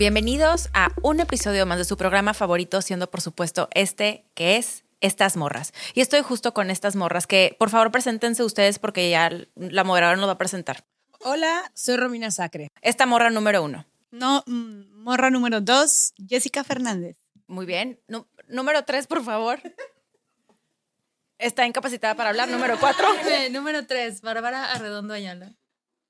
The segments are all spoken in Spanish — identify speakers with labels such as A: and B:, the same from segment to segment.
A: Bienvenidos a un episodio más de su programa favorito, siendo por supuesto este que es Estas Morras. Y estoy justo con estas morras que por favor preséntense ustedes porque ya la moderadora nos va a presentar.
B: Hola, soy Romina Sacre.
A: Esta morra número uno.
B: No, mm, morra número dos, Jessica Fernández.
A: Muy bien. Número tres, por favor. Está incapacitada para hablar. Número cuatro.
C: número 3, Bárbara Arredondo Ayala.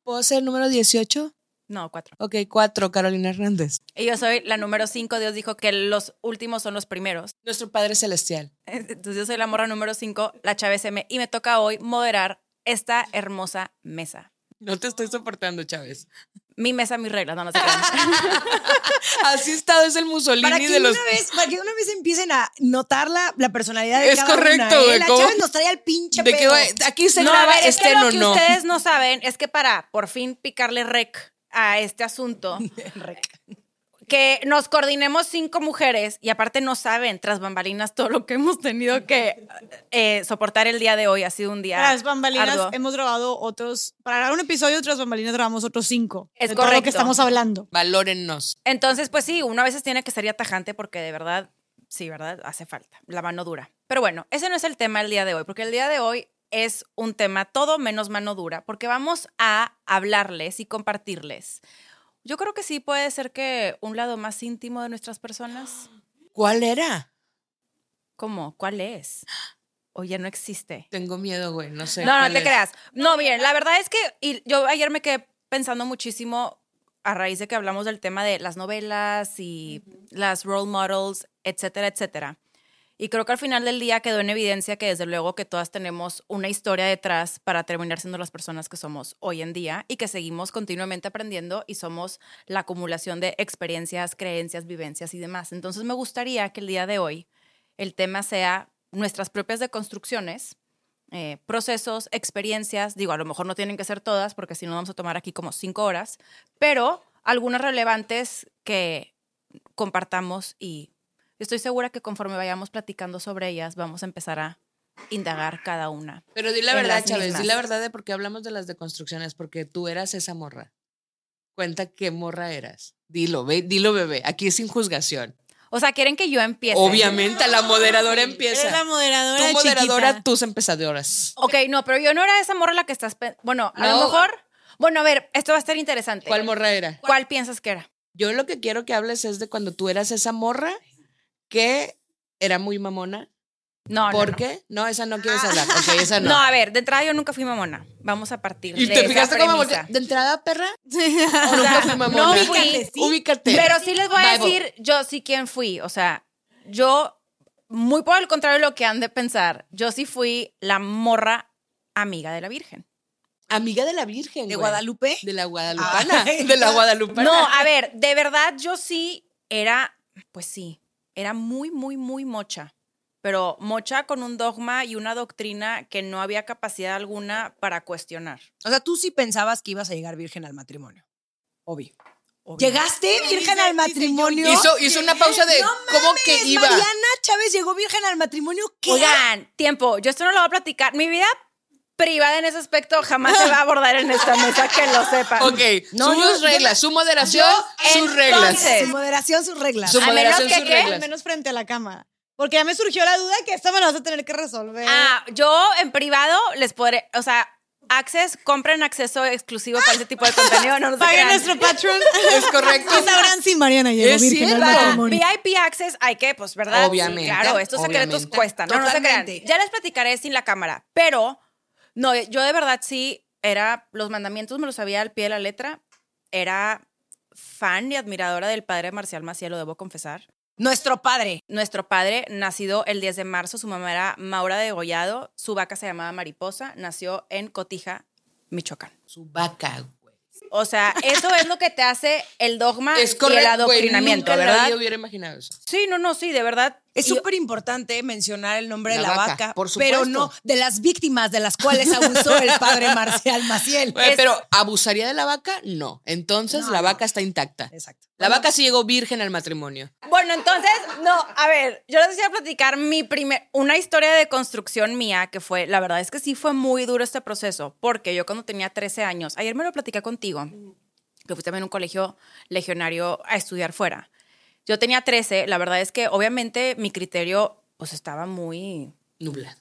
B: ¿Puedo ser el número 18?
A: No, cuatro.
B: Ok, cuatro, Carolina Hernández.
A: Y yo soy la número cinco. Dios dijo que los últimos son los primeros.
B: Nuestro Padre Celestial.
A: Entonces yo soy la morra número cinco, la Chávez M. Y me toca hoy moderar esta hermosa mesa.
B: No te estoy soportando, Chávez.
A: Mi mesa, mis reglas. No, no se crean.
B: Así estado es el Mussolini
D: Para que,
B: de los...
D: una vez, para que una vez empiecen a notar la, la personalidad de
B: Es
D: cada
B: correcto,
D: una, ¿eh? La
B: ¿cómo?
D: Chávez nos trae al pinche
B: de que,
D: pedo.
B: güey, aquí se
A: No,
B: graba
A: ver, es que
B: este
A: lo
B: no,
A: que
B: no.
A: ustedes no saben es que para por fin picarle rec a este asunto, que nos coordinemos cinco mujeres y aparte no saben tras bambalinas todo lo que hemos tenido que eh, soportar el día de hoy. Ha sido un día
D: Tras bambalinas
A: arduo.
D: hemos grabado otros, para grabar un episodio tras bambalinas grabamos otros cinco.
A: Es
D: de todo lo
A: correcto.
D: que estamos hablando.
B: Valórennos.
A: Entonces, pues sí, uno a veces tiene que ser ya tajante porque de verdad, sí, ¿verdad? Hace falta. La mano dura. Pero bueno, ese no es el tema el día de hoy, porque el día de hoy es un tema todo menos mano dura, porque vamos a hablarles y compartirles. Yo creo que sí puede ser que un lado más íntimo de nuestras personas.
B: ¿Cuál era?
A: ¿Cómo? ¿Cuál es? O ya no existe.
B: Te miedo, güey, no sé.
A: No, no te
B: es.
A: creas. No, miren, la verdad es que y yo ayer me quedé pensando muchísimo a raíz de que hablamos del tema de las novelas y las role models, etcétera, etcétera. Y creo que al final del día quedó en evidencia que desde luego que todas tenemos una historia detrás para terminar siendo las personas que somos hoy en día y que seguimos continuamente aprendiendo y somos la acumulación de experiencias, creencias, vivencias y demás. Entonces me gustaría que el día de hoy el tema sea nuestras propias deconstrucciones eh, procesos, experiencias, digo, a lo mejor no tienen que ser todas, porque si no vamos a tomar aquí como cinco horas, pero algunas relevantes que compartamos y estoy segura que conforme vayamos platicando sobre ellas, vamos a empezar a indagar cada una.
B: Pero di la verdad, Chávez, di la verdad de por qué hablamos de las deconstrucciones, porque tú eras esa morra. Cuenta qué morra eras. Dilo, ve, dilo, bebé. Aquí es sin juzgación.
A: O sea, quieren que yo empiece.
B: Obviamente, la moderadora empieza.
D: Eres la moderadora
B: Tú moderadora,
D: chiquita.
B: tus empezadoras.
A: Ok, no, pero yo no era esa morra la que estás. Bueno, a lo mejor. Bueno, a ver, esto va a estar interesante.
B: ¿Cuál morra era?
A: ¿Cuál piensas que era?
B: Yo lo que quiero que hables es de cuando tú eras esa morra que era muy mamona.
A: No, no,
B: ¿Por
A: no.
B: qué? No, esa no quieres hablar. Ok, esa no.
A: No, a ver, de entrada yo nunca fui mamona. Vamos a partir
B: ¿Y
A: de
B: te fijaste cómo? ¿De entrada, perra?
A: O sea,
B: nunca fui mamona?
A: no
D: Ubícate,
A: fui,
D: ¿sí?
B: Ubícate.
A: pero sí les voy a
B: Bible.
A: decir yo sí quién fui. O sea, yo, muy por el contrario de lo que han de pensar, yo sí fui la morra amiga de la Virgen.
B: Amiga de la Virgen.
D: ¿De
B: güey.
D: Guadalupe?
B: De la Guadalupana.
D: Ay.
B: de la Guadalupana.
A: No, a ver, de verdad yo sí era, pues sí, era muy, muy, muy mocha. Pero mocha con un dogma y una doctrina que no había capacidad alguna para cuestionar.
D: O sea, tú sí pensabas que ibas a llegar virgen al matrimonio. Obvio.
A: Obvio.
D: ¿Llegaste virgen al matrimonio?
B: Hizo, hizo una pausa de
D: No
B: cómo que iba.
D: Mariana Chávez llegó virgen al matrimonio. ¿Qué?
A: Oigan, tiempo, yo esto no lo voy a platicar. Mi vida privada en ese aspecto jamás se va a abordar en esta mesa, que lo sepan.
B: Ok,
D: No,
B: sus reglas, su moderación, sus
A: entonces-
B: reglas.
D: Su moderación, sus reglas.
B: Su
A: A menos
B: moderación,
A: que
B: sus
A: qué,
B: reglas.
D: Al menos frente a la cámara. Porque ya me surgió la duda que esto me lo vas a tener que resolver.
A: Ah, yo en privado les podré, o sea, Access, compren acceso exclusivo para ese tipo de contenido. No, no se
D: Paguen nuestro Patreon.
B: Es correcto.
D: Y sabrán si Mariana llegó
B: Es
D: virgen al
B: cierto.
D: matrimonio.
A: VIP Access hay que, pues, ¿verdad?
B: Obviamente,
A: Claro, estos secretos
B: obviamente.
A: cuestan. No, no se crean. Ya les platicaré sin la cámara. Pero, no, yo de verdad sí era, los mandamientos me los sabía al pie de la letra. Era fan y admiradora del padre Marcial Maciel, lo debo confesar.
E: Nuestro padre.
A: Nuestro padre, nacido el 10 de marzo, su mamá era Maura de Degollado, su vaca se llamaba Mariposa, nació en Cotija, Michoacán.
B: Su vaca, güey.
A: O sea, eso es lo que te hace el dogma
B: Es
A: y el
B: güey.
A: adoctrinamiento,
B: Nunca
A: ¿verdad?
B: nadie hubiera imaginado eso.
A: Sí, no, no, sí, de verdad.
E: Es súper importante mencionar el nombre de
B: La vaca,
E: vaca,
B: por
E: pero no de las víctimas de las cuales abusó el padre Marcial Maciel.
A: Es-
B: Pero ¿abusaría de la vaca? No. Entonces
E: No,
B: la
E: no.
B: vaca está intacta.
E: Exacto.
B: La vaca sí llegó virgen al matrimonio.
A: Bueno, entonces, no, a ver, yo les voy a platicar mi primer, una historia de construcción mía que fue, la verdad es que sí fue muy duro este proceso, porque yo cuando tenía 13 años, ayer me lo platicé contigo, que fui también a un colegio legionario a estudiar fuera. Yo tenía 13, la verdad es que obviamente mi criterio pues estaba muy,
B: Nublado.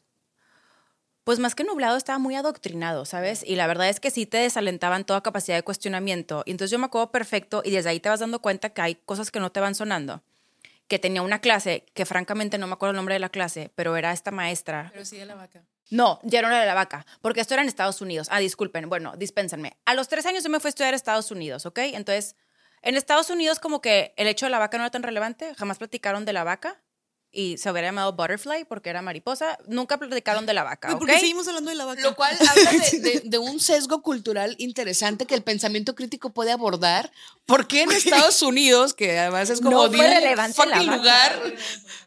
A: pues más que nublado, estaba muy adoctrinado, ¿sabes? Y la verdad es que sí te desalentaban toda capacidad de cuestionamiento. Y entonces yo me acuerdo perfecto y desde ahí te vas dando cuenta que hay cosas que no te van sonando. Que tenía una clase, que francamente no me acuerdo el nombre de la clase, pero era esta maestra.
C: Pero sí de la vaca.
A: No, ya no era de la vaca, porque esto era en Estados Unidos. Ah, disculpen, bueno, dispénsenme. A los tres años yo me fui a estudiar a Estados Unidos, ¿ok? Entonces, en Estados Unidos como que el hecho de la vaca no era tan relevante, jamás platicaron de la vaca y se hubiera llamado Butterfly porque era mariposa, nunca platicaron de la vaca,
D: Güey,
A: ¿ok?
D: ¿Por qué seguimos hablando de la vaca?
B: Lo cual habla de, de- de un sesgo cultural interesante que el pensamiento crítico puede abordar. ¿Por qué en Estados Unidos, que además es como
A: No vaca.
B: lugar,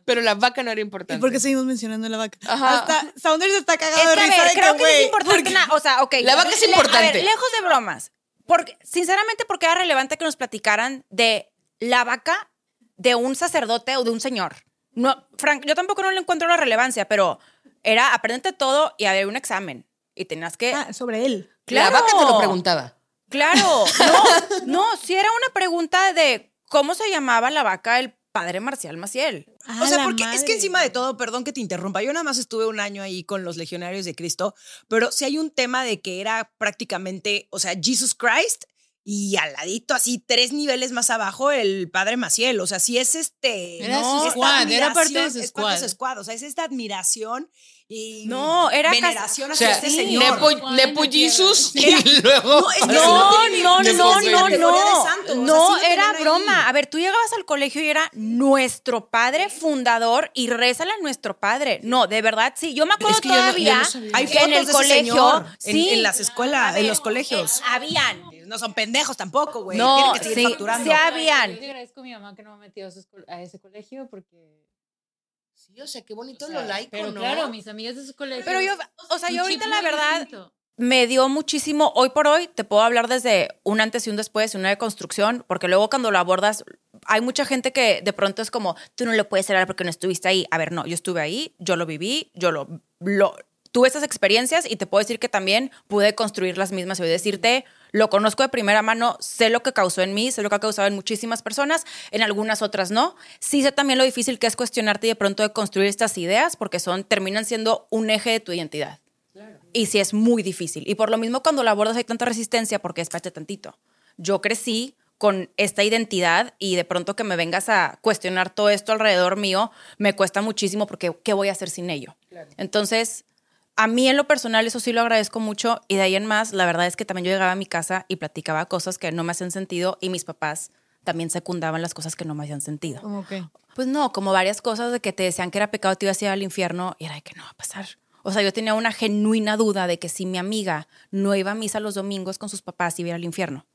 B: pero la vaca no era
D: ¿Y
B: importante?
D: por qué seguimos mencionando la vaca?
B: Ajá.
D: Hasta Saunders está
A: Es
D: cagado
A: que,
D: de
A: a
D: risa
A: ver,
D: de
A: creo que, no es importante
D: porque-
A: nada. O sea, ok.
B: La vaca es
A: Le-
B: importante.
A: A ver, lejos de bromas. Porque, sinceramente, porque era relevante que nos platicaran de la vaca de un sacerdote o de un señor. No, Frank, yo tampoco no le encuentro la relevancia, pero era aprendete todo y había un examen. Y tenías que.
D: Ah, sobre él.
B: La
A: Claro.
B: vaca te lo preguntaba.
A: Claro. No, no, sí era una pregunta de cómo se llamaba la vaca del padre Marcial Maciel.
E: O sea, porque es que encima de todo, perdón que te interrumpa, yo nada más estuve un año ahí con los legionarios de Cristo, pero sí hay un tema de que era prácticamente, o sea, Jesus Christ y al ladito, así tres niveles más abajo, el padre Maciel. O sea, sí es este.
B: Era
E: no,
B: su
C: squad, era parte de
E: es parte de su
C: squad.
E: squad, O sea, es esta admiración y
A: No, era casi-
E: veneración
B: O
E: hacia
B: sea,
E: este señor.
B: Nepo, Nepo. Jesus
E: Era-
B: y luego...
E: No,
A: No, no, no, no, no,
E: o
A: era
E: ahí.
A: broma. A ver, tú llegabas al colegio y era nuestro padre fundador y rézale a nuestro padre. No, de verdad, sí. Yo me acuerdo
B: Es que yo no- yo
A: todavía
B: no.
E: Hay
A: que en
E: fotos
A: el
E: de
A: colegio.
E: señor
A: sí.
E: en las escuelas,
A: ver,
E: en los colegios.
A: eh, habían.
E: No son pendejos tampoco, güey.
A: No,
E: Tienen que seguir
A: sí,
E: facturando.
A: sí habían.
C: Yo le agradezco a mi mamá que no me metió a ese colegio porque.
B: Sí, o sea, qué bonito
C: o sea,
B: lo laico,
C: pero
B: ¿no?
C: claro, mis amigas de su colegio.
A: Pero yo, o sea, yo ahorita la verdad
C: distinto.
A: me dio muchísimo, hoy por hoy te puedo hablar desde un antes y un después, una deconstrucción, porque luego cuando lo abordas, hay mucha gente que de pronto es como, tú no lo puedes hablar porque no estuviste ahí. A ver, no, yo estuve ahí, yo lo viví, yo lo, lo tuve esas experiencias y te puedo decir que también pude construir las mismas y decirte, lo conozco de primera mano, sé lo que causó en mí, sé lo que ha causado en muchísimas personas, en algunas otras no. Sí sé también lo difícil que es cuestionarte y de pronto de construir estas ideas porque son, terminan siendo un eje de tu identidad. Y sí es muy difícil. Y por lo mismo cuando lo abordas hay tanta resistencia porque espérate tantito. Yo crecí con esta identidad y de pronto que me vengas a cuestionar todo esto alrededor mío me cuesta muchísimo porque ¿qué voy a hacer sin ello? Entonces, a mí en lo personal eso sí lo agradezco mucho y de ahí en más, la verdad es que también yo llegaba a mi casa y platicaba cosas que no me hacían sentido y mis papás también secundaban las cosas que no me hacían sentido. Pues no, como varias cosas de que te decían que era pecado, te ibas a ir al infierno y era de que no va a pasar. O sea, yo tenía una genuina duda de que si mi amiga no iba a misa los domingos con sus papás, iba a ir al infierno.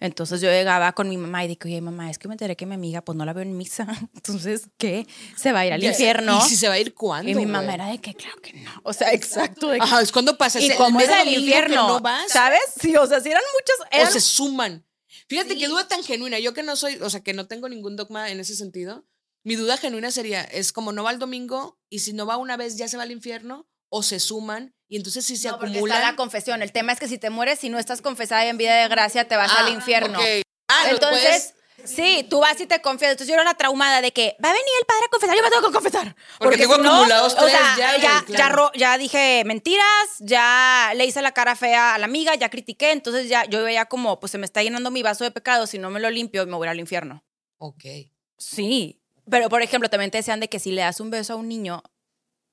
A: Entonces yo llegaba con mi mamá y dije, oye, mamá, es que me enteré que mi amiga pues no la veo en misa. Entonces, ¿qué? ¿Se va a ir al infierno?
B: ¿Y si se va a ir cuándo?
A: Y mi mamá
B: güey?
A: era de que, claro que no. O sea, exacto. De que,
B: Ajá, es cuando pasa.
A: y como es el infierno,
B: no vas,
A: ¿sabes? Sí, o sea, si eran muchas...
B: o
A: eran-
B: se suman. Fíjate qué duda tan genuina. Yo que no soy, o sea, que no tengo ningún dogma en ese sentido. Mi duda genuina sería, es como no va el domingo y si no va una vez ya se va al infierno o se suman y entonces si se
A: No, porque
B: acumulan.
A: está la confesión. El tema es que si te mueres, si no estás confesada y en vida de gracia, te vas
B: Ah,
A: al infierno.
B: ok. Ah, no
A: Entonces, sí, tú vas y te confiesas. Entonces yo era una traumada de que va a venir el padre a confesar, yo me tengo que confesar.
B: Porque tengo
A: si no,
B: acumulados
A: o
B: tres
A: sea,
B: ya,
A: dije mentiras, ya le hice la cara fea a la amiga, ya critiqué. Entonces ya yo veía como, pues se me está llenando mi vaso de pecado, si no me lo limpio, me voy a ir al infierno.
B: Ok.
A: Sí. Pero, por ejemplo, también te decían de que si le das un beso a un niño,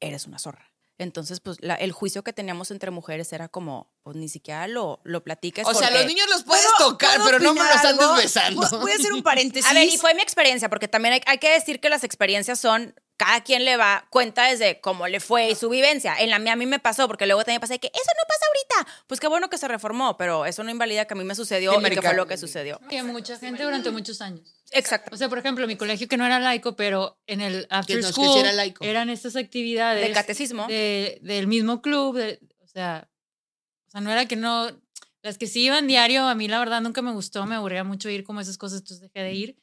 A: eres una zorra. Entonces, pues la- el juicio que teníamos entre mujeres era como, pues ni siquiera lo, lo platiques.
B: O sea, los niños los puedes
E: ¿Puedo-
B: tocar,
E: puedo
B: pero no me los andes
E: algo?
B: besando.
E: Voy- Voy a hacer un paréntesis.
A: A ver, y fue mi experiencia, porque también hay, hay que decir que las experiencias son, cada quien le va, cuenta desde cómo le fue y su vivencia. En la mía a mí me pasó, porque luego también pasé que eso no pasa ahorita. Pues qué bueno que se reformó, pero eso no invalida que a mí me sucedió
B: Sí,
A: y que fue lo que sucedió.
C: Que mucha gente durante muchos años.
A: Exacto.
C: O sea, por ejemplo, mi colegio que no era laico, pero en el after
B: no es que
C: school
B: sí era laico.
C: eran estas actividades
A: De catecismo.
C: de- del mismo club, de- o sea, sea, no era que no las que sí iban diario, a mí la verdad nunca me gustó, me aburría mucho ir como esas cosas, entonces dejé de ir.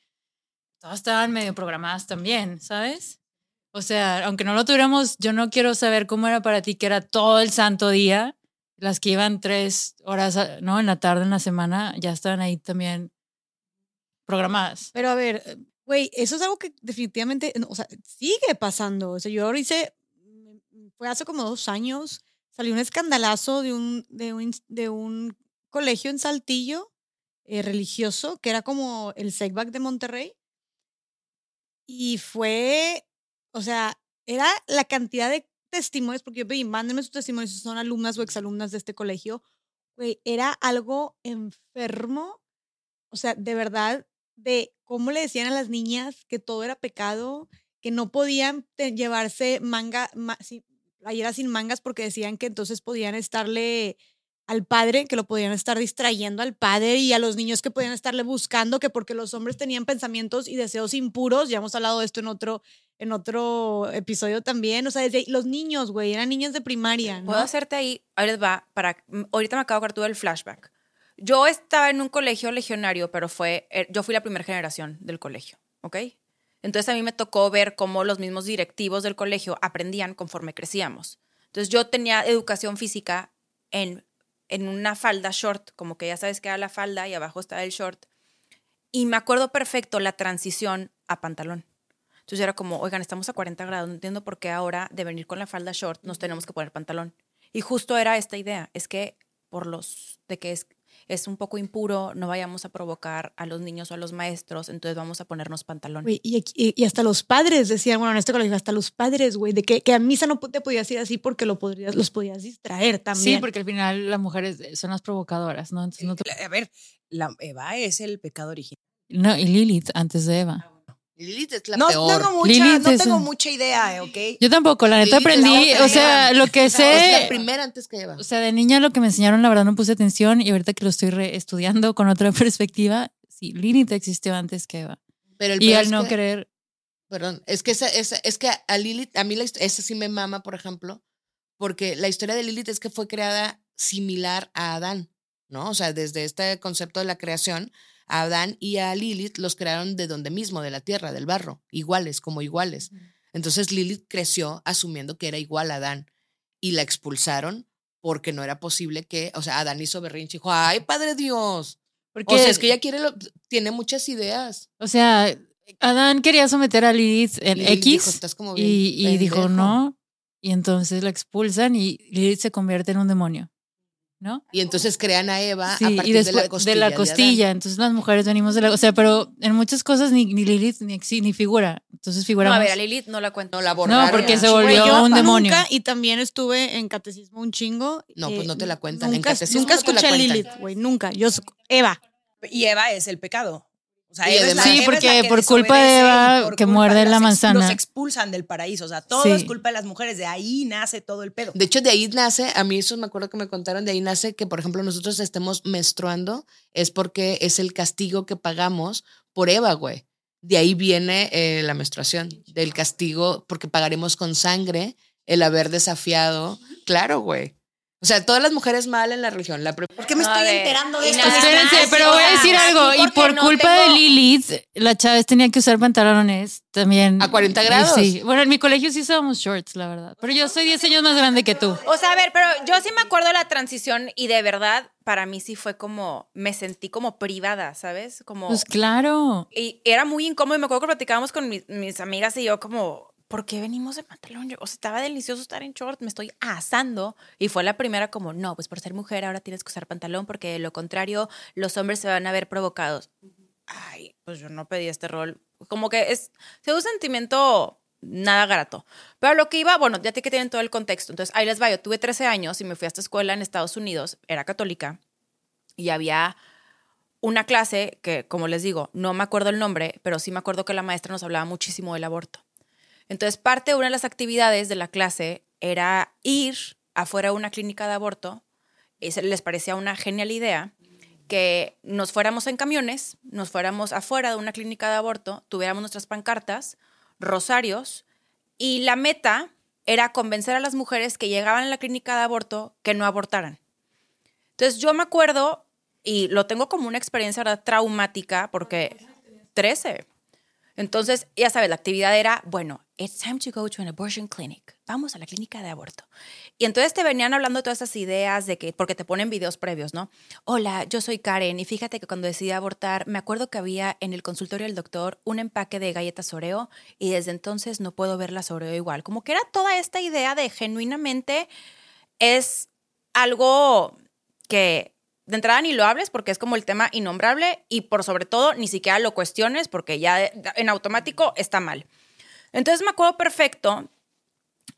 C: Todas estaban medio programadas también, ¿sabes? O sea, aunque no lo tuviéramos, yo no quiero saber cómo era para ti que era todo el santo día. Las que iban tres horas, a- ¿no? En la tarde, en la semana, ya estaban ahí también programadas.
D: Pero a ver, eh, güey, eso es algo que definitivamente, o sea, sigue pasando. O sea, yo ahora hice, mm, fue hace como dos años, salió un escandalazo de un, de un, de un colegio en Saltillo eh, religioso, que era como el SECBAC de Monterrey. Y fue, o sea, era la cantidad de testimonios, porque yo pedí, mándenme sus testimonios si son alumnas o exalumnas de este colegio. Güey, era algo enfermo. O sea, de verdad, de cómo le decían a las niñas que todo era pecado, que no podían llevarse manga, ma, sí, playeras sin mangas porque decían que entonces podían estarle al padre, que lo podían estar distrayendo al padre y a los niños que podían estarle buscando, que porque los hombres tenían pensamientos y deseos impuros, ya hemos hablado de esto en otro, en otro episodio también, o sea, desde los niños, güey, eran niños de primaria, ¿no?
A: Puedo hacerte ahí, les va, para, mm, ahorita me acabo de tú del flashback. Yo estaba en un colegio legionario, pero fue, eh, yo fui la primera generación del colegio, ¿ok? Entonces a mí me tocó ver cómo los mismos directivos del colegio aprendían conforme crecíamos. Entonces yo tenía educación física en, en una falda short, como que ya sabes que era la falda y abajo está el short. Y me acuerdo perfecto la transición a pantalón. Entonces era como, oigan, estamos a 40 grados, no entiendo por qué ahora de venir con la falda short nos tenemos que poner pantalón. Y justo era esta idea, es que por los de que es, es un poco impuro, no vayamos a provocar a los niños o a los maestros, entonces vamos a ponernos pantalón.
D: Y, aquí- y- y hasta los padres decían, bueno, en este colegio, hasta los padres, güey, de que, que a misa no te podías ir así porque lo podrías, los podías distraer también.
C: Sí, porque al final las mujeres son las provocadoras, ¿no? Entonces no te-
E: A ver, la Eva es el pecado original.
C: No, y Lilith antes de Eva.
B: Lilith es la
E: No
B: peor.
E: tengo mucha,
C: Lilith
E: no
C: es
E: tengo
C: un-
E: mucha idea, eh, ¿ok?
C: Yo tampoco, la neta
B: Lilith es la
C: aprendí,
B: otra
C: o sea,
B: Eva.
C: lo que
B: Es la
C: sé,
B: primera antes que Eva.
C: o sea, de niña lo que me enseñaron, la verdad no puse atención y ahorita que lo estoy estudiando con otra perspectiva, sí, Lilith existió antes que Eva.
B: Pero el
C: Y
B: peor
C: al
B: es
C: no
B: que-
C: querer,
B: Perdón, es que, esa, esa- es que a Lilith, a mí la, hist- esa sí me mama, por ejemplo, porque la historia de Lilith es que fue creada similar a Adán, ¿no? O sea, desde este concepto de la creación, a Adán y a Lilith los crearon de donde mismo, de la tierra, del barro, iguales, como iguales. Entonces Lilith creció asumiendo que era igual a Adán y la expulsaron porque no era posible que, o sea, Adán hizo berrinche y dijo, ay, Padre Dios.
C: porque,
B: O sea, es que ella quiere, lo- tiene muchas ideas.
C: o sea, Adán quería someter a Lilith en
B: Lilith
C: X
B: dijo, "Estás como bien
C: y, y dijo
B: pendejo".
C: no, y entonces la expulsan y Lilith se convierte en un demonio, ¿no?
B: Y entonces crean a Eva
C: Sí,
B: a
C: y
B: partir
C: después
B: de la costilla.
C: de la costilla. Entonces las mujeres venimos de la, o sea, pero en muchas cosas ni, ni Lilith ni, ni figura. Entonces
A: No,
C: figuramos.
A: a ver, a Lilith no la cuento.
B: No, la borraron.
C: porque se volvió
D: yo
C: un demonio.
D: Nunca, y también estuve en catecismo un chingo.
B: No, pues no te la cuentan. En catecismo
D: nunca
B: no
D: escuché
B: cuentan.
D: Lilith, güey, nunca. Yo, Eva.
E: Y Eva es el pecado. O sea,
B: Y
E: Eva es la-
B: además-
C: Sí,
E: Eva es
C: porque
E: la que
C: por culpa de Eva, que muerde la manzana.
E: Los expulsan del paraíso. O sea, todo
C: Sí.
E: es culpa de las mujeres. De ahí nace todo el pedo.
B: De hecho, de ahí nace, a mí eso me acuerdo que me contaron, de ahí nace que, por ejemplo, nosotros estemos menstruando, es porque es el castigo que pagamos por Eva, güey. De ahí viene eh, la menstruación, del castigo, porque pagaremos con sangre el haber desafiado. Claro, güey. O sea, todas las mujeres mal en la religión. La pre-
E: ¿Por qué me estoy
A: ver,
E: enterando de esto?
C: Espérense, pero voy a decir algo. Y por
A: no
C: culpa de Lilith, la Chávez tenía que usar pantalones también.
B: A 40
C: Y
B: grados.
C: Sí. Bueno, en mi colegio sí usábamos shorts, la verdad. Pero yo soy 10 años más grande que tú.
A: O sea, a ver, pero yo sí me acuerdo de la transición y de verdad, para mí sí fue como, me sentí como privada, ¿sabes? Como...
C: Pues claro.
A: Y era muy incómodo y me acuerdo que platicábamos con mis, mis amigas y yo como, ¿por qué venimos de pantalón? Yo, o sea, estaba delicioso estar en short, me estoy asando. Y fue la primera como, no, pues por ser mujer ahora tienes que usar pantalón porque de lo contrario los hombres se van a ver provocados. Ay, pues yo no pedí este rol. Como que es, es un sentimiento nada grato. Pero lo que iba, bueno, ya te que tienen todo el contexto. Entonces, ahí les va. Yo tuve 13 años y me fui a esta escuela en Estados Unidos, era católica, y había una clase que, como les digo, no me acuerdo el nombre, pero sí me acuerdo que la maestra nos hablaba muchísimo del aborto. Entonces, parte de una de las actividades de la clase era ir afuera de una clínica de aborto. Y les parecía una genial idea que nos fuéramos en camiones, nos fuéramos afuera de una clínica de aborto, tuviéramos nuestras pancartas, rosarios, y la meta era convencer a las mujeres que llegaban a la clínica de aborto que no abortaran. Entonces yo me acuerdo, y lo tengo como una experiencia ¿verdad? traumática, porque 13. Entonces, ya sabes, la actividad era, bueno, it's time to go to an abortion clinic. Vamos a la clínica de aborto. Y entonces te venían hablando todas esas ideas de que, porque te ponen videos previos, ¿no? Hola, yo soy Karen y fíjate que cuando decidí abortar, me acuerdo que había en el consultorio del doctor un empaque de galletas Oreo y desde entonces no puedo ver las Oreo igual. Como que era toda esta idea de genuinamente es algo que de entrada ni lo hables porque es como el tema innombrable y por sobre todo ni siquiera lo cuestiones porque ya en automático está mal. Entonces me acuerdo perfecto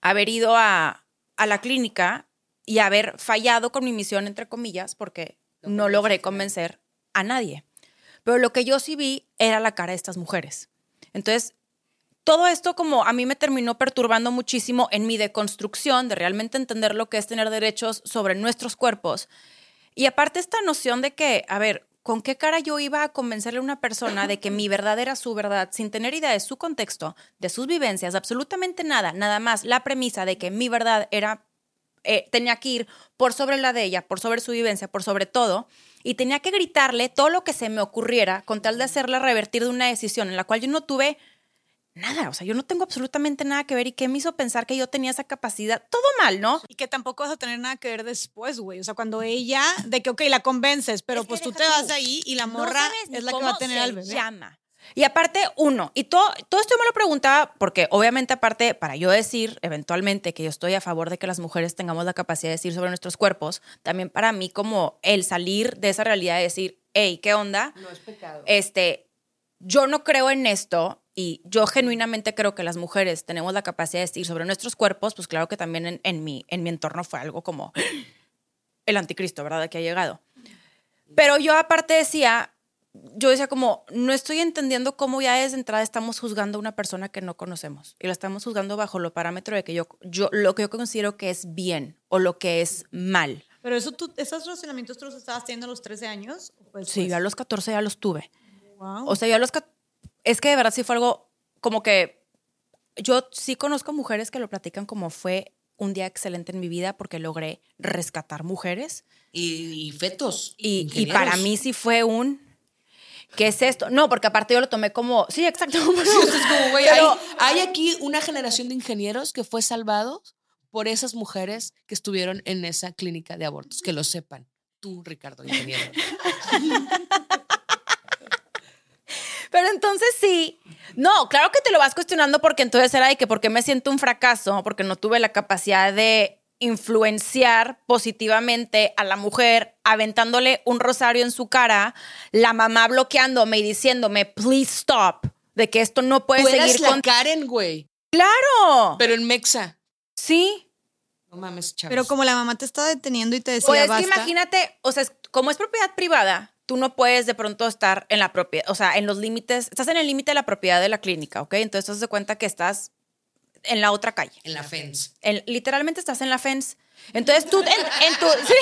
A: haber ido a, a la clínica y haber fallado con mi misión, entre comillas, porque no logré convencer a nadie. Pero lo que yo sí vi era la cara de estas mujeres. Entonces, todo esto como a mí me terminó perturbando muchísimo en mi deconstrucción de realmente entender lo que es tener derechos sobre nuestros cuerpos. Y aparte esta noción de que, a ver, ¿con qué cara yo iba a convencerle a una persona de que mi verdad era su verdad sin tener idea de su contexto, de sus vivencias, absolutamente nada, nada más la premisa de que mi verdad era eh, tenía que ir por sobre la de ella, por sobre su vivencia, por sobre todo, y tenía que gritarle todo lo que se me ocurriera con tal de hacerla revertir de una decisión en la cual yo no tuve nada, o sea, yo no tengo absolutamente nada que ver y que me hizo pensar que yo tenía esa capacidad, todo mal, ¿no?
D: Y que tampoco vas a tener nada que ver después, güey. O sea, cuando ella, de que, ok, la convences, pero
A: Es
D: pues tú te vas ahí y la morra es la que va a tener al bebé.
A: llama. Y aparte, uno, y todo, todo esto yo me lo preguntaba porque obviamente aparte, para yo decir eventualmente que yo estoy a favor de que las mujeres tengamos la capacidad de decir sobre nuestros cuerpos, también para mí como el salir de esa realidad de decir, hey, ¿qué onda?
B: No es pecado.
A: Este, yo no creo en esto y yo genuinamente creo que las mujeres tenemos la capacidad de decir sobre nuestros cuerpos, pues claro que también en, en mi, en mi entorno fue algo como el anticristo, ¿verdad? Que ha llegado. Pero yo aparte decía, yo decía como, no estoy entendiendo cómo ya desde entrada estamos juzgando a una persona que no conocemos y la estamos juzgando bajo lo parámetro de que yo, yo lo que yo considero que es bien o lo que es mal.
D: Pero eso tú, esos relacionamientos tú los estabas teniendo a los 13 años. ¿O fue
A: Sí, yo a los 14 ya los tuve.
D: Wow.
A: O sea, yo a los... Es que de verdad sí fue algo como que... Yo sí conozco mujeres que lo platican como fue un día excelente en mi vida porque logré rescatar mujeres.
B: Y, y fetos.
A: Y, para mí sí fue un... ¿Qué es esto? No, porque aparte yo lo tomé como... Sí, exacto.
B: Entonces, como, güey,
A: Pero-
B: hay, hay aquí una generación de ingenieros que fue salvado por esas mujeres que estuvieron en esa clínica de abortos. Que lo sepan. Tú, Ricardo, ingeniero.
A: Pero entonces sí. No, claro que te lo vas cuestionando porque entonces era de que por qué me siento un fracaso, porque no tuve la capacidad de influenciar positivamente a la mujer aventándole un rosario en su cara, la mamá bloqueándome y diciéndome, please stop, de que esto no puede
B: Tú eras
A: seguir
B: la
A: con...
B: Karen, güey.
A: ¡Claro!
B: Pero en Mexa.
A: Sí.
B: No mames, chavos.
D: Pero como la mamá te estaba deteniendo y te decía,
A: Pues es que imagínate, o sea, es- como es propiedad privada, tú no puedes de pronto estar en la propiedad, o sea, en los límites, estás en el límite de la propiedad de la clínica, ¿ok? Entonces te das cuenta que estás en la otra calle.
B: En la fence.
A: En- literalmente estás en la fence. Entonces tú, en, en tu- sí,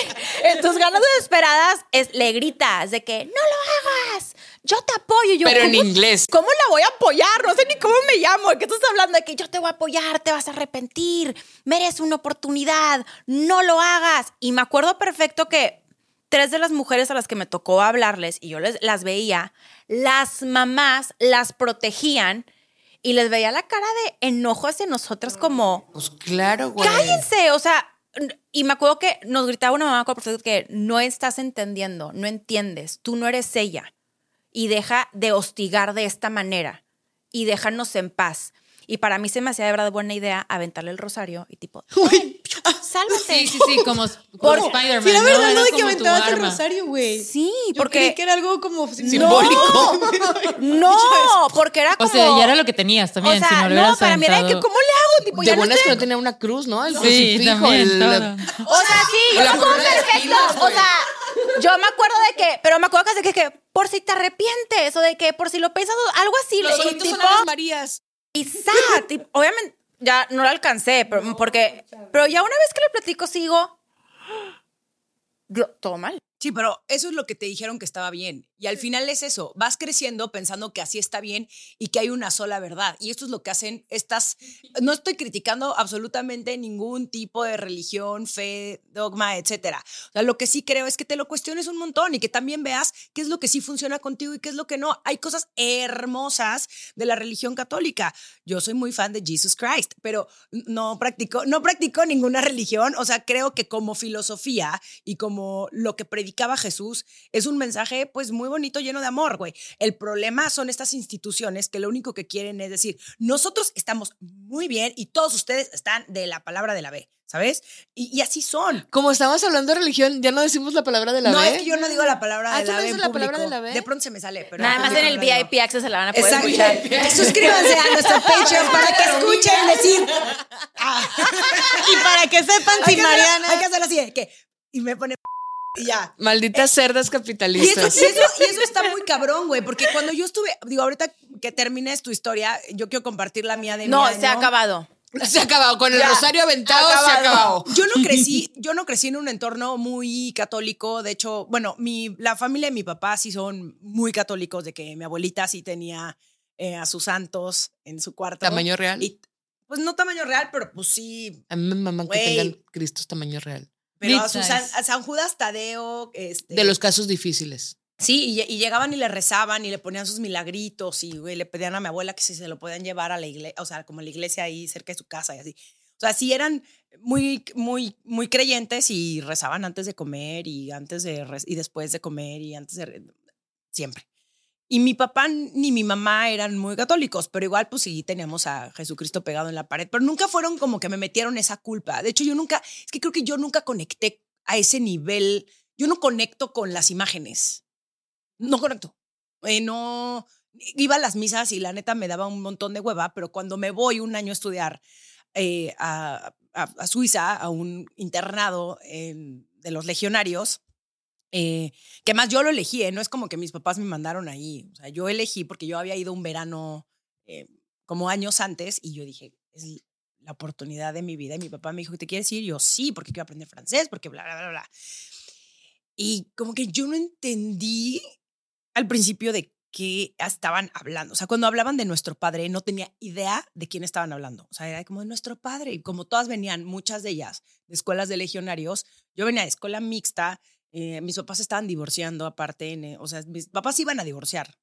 A: en tus ganas desesperadas, es, le gritas de que no lo hagas, yo te apoyo. Yo,
B: Pero en
A: ¿cómo-
B: inglés.
A: ¿Cómo la voy a apoyar? No sé ni cómo me llamo. ¿De qué estás hablando? De que yo te voy a apoyar, te vas a arrepentir, mereces una oportunidad, no lo hagas. Y me acuerdo perfecto que tres de las mujeres a las que me tocó hablarles y yo les, las veía, las mamás las protegían y les veía la cara de enojo hacia nosotras como,
B: Pues claro, güey.
A: cállense, o sea, y me acuerdo que nos gritaba una mamá con que no estás entendiendo, no entiendes, tú no eres ella y deja de hostigar de esta manera y déjanos en paz. Y para mí se me hacía de verdad buena idea aventarle el rosario y tipo, sálvate.
C: Sí, sí, sí, como, como Spider-Man.
D: Sí, la verdad, no de que aventabas el rosario, güey.
A: Sí,
D: Yo
A: porque
D: creí que era algo como
B: Simbólico.
A: no, porque era
C: O
A: como
C: sea, ya era lo que tenías también.
A: O sea,
C: si no, lo
A: no, para mí era de que cómo le hago, tipo,
B: De
A: ya no
B: buenas que no tenía una cruz, ¿no? El
C: Sí,
B: crucifijo,
C: también,
B: el-
C: todo.
A: O sea, sí, yo me acuerdo perfecto. O sea, yo me acuerdo de que, pero me acuerdo que, que, que por si te arrepientes o de que por si lo piensas, algo así.
B: Los ojitos son las Marías.
A: tipo, obviamente ya no lo alcancé, pero porque, pero ya una vez que lo platico sigo, todo mal.
E: Sí, pero eso es lo que te dijeron que estaba bien. Y al final es eso, vas creciendo pensando que así está bien y que hay una sola verdad. Y esto es lo que hacen estas... No estoy criticando absolutamente ningún tipo de religión, fe, dogma, etcétera. O sea, lo que sí creo es que te lo cuestiones un montón y que también veas qué es lo que sí funciona contigo y qué es lo que no. Hay cosas hermosas de la religión católica. Yo soy muy fan de Jesus Christ, pero no practico, no practico ninguna religión. O sea, creo que como filosofía y como lo que predicaba Jesús es un mensaje pues muy bonito, lleno de amor, güey. El problema son estas instituciones que lo único que quieren es decir, nosotros estamos muy bien y todos ustedes están de la palabra de la B, ¿sabes? Y, y así son.
B: Como estamos hablando de religión, ya no decimos la palabra de la
E: no
B: B.
E: es que yo no digo la palabra
B: Ah,
E: de
B: ¿tú
E: la
B: no
E: B.
B: dices
E: en
B: la palabra de la B?
E: De pronto se me sale, pero
A: Nada más en el
E: no
A: VIP Access se la van a poder
E: Exacto.
A: escuchar.
E: Suscríbanse a nuestro Patreon para que escuchen decir. Ah.
D: Y para que sepan
E: Hay
D: si
E: que hacer-
D: Mariana.
E: Hay que hacer así, que. Y me pone. Ya.
B: Malditas cerdas
E: Y eso,
B: capitalistas.
E: y, eso, y eso está muy cabrón, güey, porque cuando yo estuve, digo, ahorita que termines tu historia, yo quiero compartir la mía de
A: No,
E: mi
A: se ha acabado.
B: Se ha acabado. Con el
A: Ya.
B: rosario aventado se ha acabado.
E: Yo no crecí, yo no crecí en un entorno muy católico. De hecho, bueno, mi, la familia de mi papá sí son muy católicos, de que mi abuelita sí tenía eh, a sus santos en su cuarto.
B: ¿Tamaño real?
E: Y, pues no tamaño real, pero pues sí.
B: A mí me maman que tengan Cristos tamaño real.
E: Pero a. San, a San Judas Tadeo, este,
B: De los casos difíciles.
E: Sí, y, y llegaban y le rezaban y le ponían sus milagritos y güey, le pedían a mi abuela que si se lo podían llevar a la iglesia, o sea, como a la iglesia ahí cerca de su casa y así. O sea, sí eran muy, muy, muy creyentes y rezaban antes de comer y antes de y después de comer y antes de re- siempre. Y mi papá ni mi mamá eran muy católicos, pero igual pues sí teníamos a Jesucristo pegado en la pared, pero nunca fueron como que me metieron esa culpa. De hecho, yo nunca, es que creo que yo nunca conecté a ese nivel, yo no conecto con las imágenes. No conecto. Eh, no, iba a las misas y la neta me daba un montón de hueva, pero cuando me voy un año a estudiar eh, a, a- a Suiza, a un internado en- de los legionarios, eh, que más yo lo elegí, ¿eh? no es como que mis papás me mandaron ahí, o sea, yo elegí porque yo había ido un verano eh, como años antes y yo dije, es la oportunidad de mi vida y mi papá me dijo, ¿te quieres ir? Y yo sí, porque quiero aprender francés, porque bla, bla, bla, bla. Y como que yo no entendí al principio de qué estaban hablando. O sea, cuando hablaban de nuestro padre, no tenía idea de quién estaban hablando. O sea, era como de nuestro padre. Y como todas venían, muchas de ellas, de escuelas de legionarios, yo venía de escuela mixta, eh, mis papás estaban divorciando aparte, en, eh, o sea, mis papás iban a divorciar.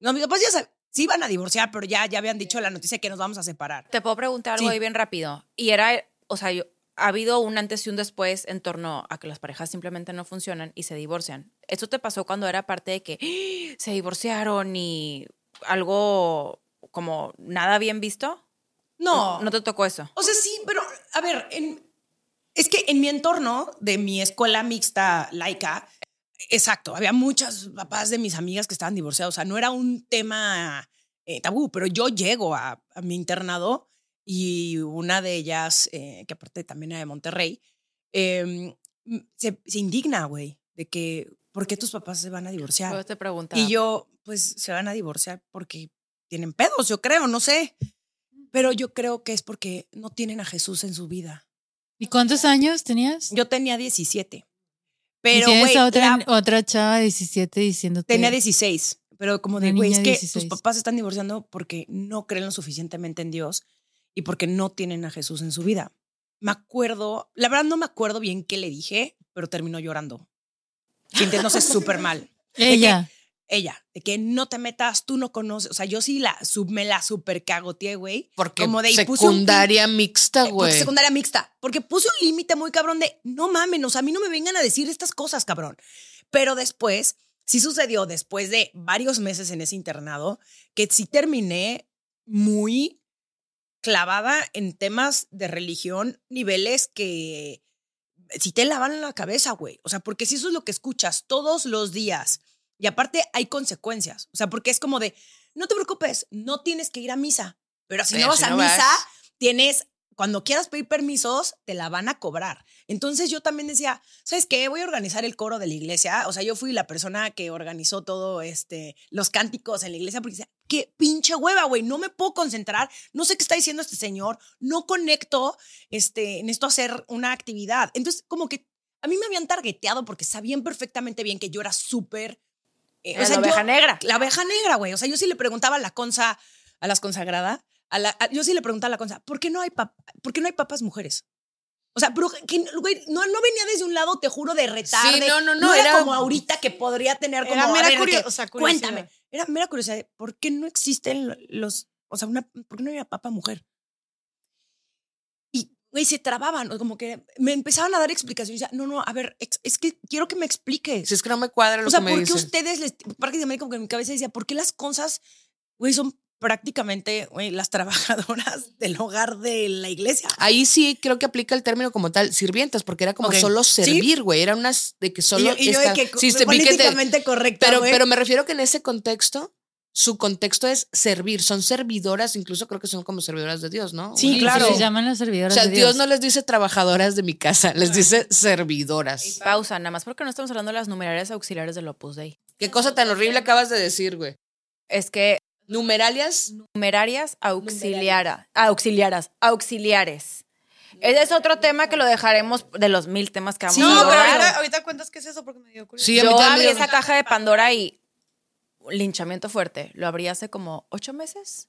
E: No, mis papás ya sab- sí iban a divorciar, pero ya, ya habían dicho la noticia que nos vamos a separar.
A: Te puedo preguntar algo
E: Sí.
A: ahí bien rápido. Y era, o sea, yo- ha habido un antes y un después en torno a que las parejas simplemente no funcionan y se divorcian. ¿Esto te pasó cuando era parte de que se divorciaron y algo como nada bien visto?
E: No,
A: ¿No te tocó eso?
E: O sea, sí, pero a ver, en- es que en mi entorno de mi escuela mixta laica, exacto, había muchos papás de mis amigas que estaban divorciados. O sea, no era un tema eh, tabú, pero yo llego a, a mi internado y una de ellas, eh, que aparte también era de Monterrey, eh, se, se indigna, güey, de que, ¿por qué tus papás se van a divorciar?
A: Yo te preguntaba.
E: Y yo, pues, se van a divorciar porque tienen pedos, yo creo, no sé. Pero yo creo que es porque no tienen a Jesús en su vida.
C: ¿Y cuántos años tenías?
E: Yo tenía 17.
C: y
E: Pero, güey,
C: a otra,
E: la-
C: otra chava de 17 diciéndote.
E: tenía 16. Pero como de, güey, es que
C: de
E: tus
C: 16.
E: papás están divorciando porque no creen lo suficientemente en Dios y porque no tienen a Jesús en su vida. Me acuerdo, la verdad no me acuerdo bien qué le dije, pero terminó llorando. Sintiéndose súper mal.
C: Ella.
E: Ella, de que no te metas, tú no conoces, o sea, yo sí la sub, me la super cagoteé, güey.
B: Porque
E: Como de, un
B: secundaria mixta,
E: Eh, porque
B: güey.
E: secundaria mixta, porque puse un límite muy cabrón de, no mamen, o sea, a mí no me vengan a decir estas cosas, cabrón. Pero después, sí sucedió, después de varios meses en ese internado, que sí terminé muy clavada en temas de religión, niveles que si te lavan la cabeza, güey. O sea, porque si eso es lo que escuchas todos los días y aparte hay consecuencias. O sea, porque es como de, no te preocupes, no tienes que ir a misa, pero si
B: Pero
E: no vas
B: si
E: a
B: no
E: misa,
B: vas.
E: tienes, cuando quieras pedir permisos, te la van a cobrar. Entonces yo también decía, ¿sabes qué? Voy a organizar el coro de la iglesia. O sea, yo fui la persona que organizó todo, este, los cánticos en la iglesia, porque decía, qué pinche hueva, güey, no me puedo concentrar, no sé qué está diciendo este señor, no conecto, este, necesito hacer una actividad. Entonces, como que a mí me habían targeteado porque sabían perfectamente bien que yo era súper... eh,
A: Era la oveja negra.
E: La oveja negra, güey. O sea, yo sí le preguntaba a la consa, a las consagradas, a la, a- yo sí le preguntaba a la consa, ¿por qué no hay, pap- ¿por qué no hay papas mujeres? O sea, pero que, güey, no, no venía desde un lado, te juro, de retar.
B: Sí, no, no, no,
E: era,
B: era-
E: como ahorita que podría tener como.
D: Era mera
E: ver, de
D: curio-
E: que,
D: o sea, curiosidad.
E: Cuéntame. Era mera curiosidad. ¿Por qué no existen los. O sea, una, ¿por qué no hay una papa mujer? Güey, se trababan, o como que me empezaban a dar explicaciones. no, no, a ver, ex- es que quiero que me expliques.
B: Si es que no me cuadra lo
E: O sea,
B: que me
E: ¿por qué ustedes les. Prácticamente como que en mi cabeza decía, ¿por qué las cosas, güey, son prácticamente, güey, las trabajadoras del hogar de la iglesia?
B: Ahí sí creo que aplica el término como tal, sirvientas, porque era como solo
E: Sí.
B: servir, güey. Era unas de que solo.
E: y yo, y yo de que
B: sí, te-
E: políticamente correcta,
B: pero,
E: güey.
B: pero me refiero que en ese contexto, su contexto es servir. Son servidoras, incluso creo que son como servidoras de Dios, ¿no?
E: Sí,
B: Bueno,
C: Y
E: claro.
C: Se les llaman las servidoras
B: O sea,
C: de
B: Dios
C: Dios.
B: no les dice trabajadoras de mi casa, les dice servidoras.
A: Pausa, nada más porque no estamos hablando de las numerarias auxiliares del Opus Dei.
B: Qué cosa tan horrible acabas de decir, güey.
A: Es que
B: Numeralias.
A: numerarias auxiliara, auxiliaras, auxiliares. Ese es otro tema que lo dejaremos de los mil temas que vamos
E: Sí,
A: a
D: No, pero ahorita, ahorita cuentas qué es eso porque me dio curiosidad.
B: Sí,
A: Yo abrí esa caja de Pandora y linchamiento fuerte. Lo abrí hace como ocho meses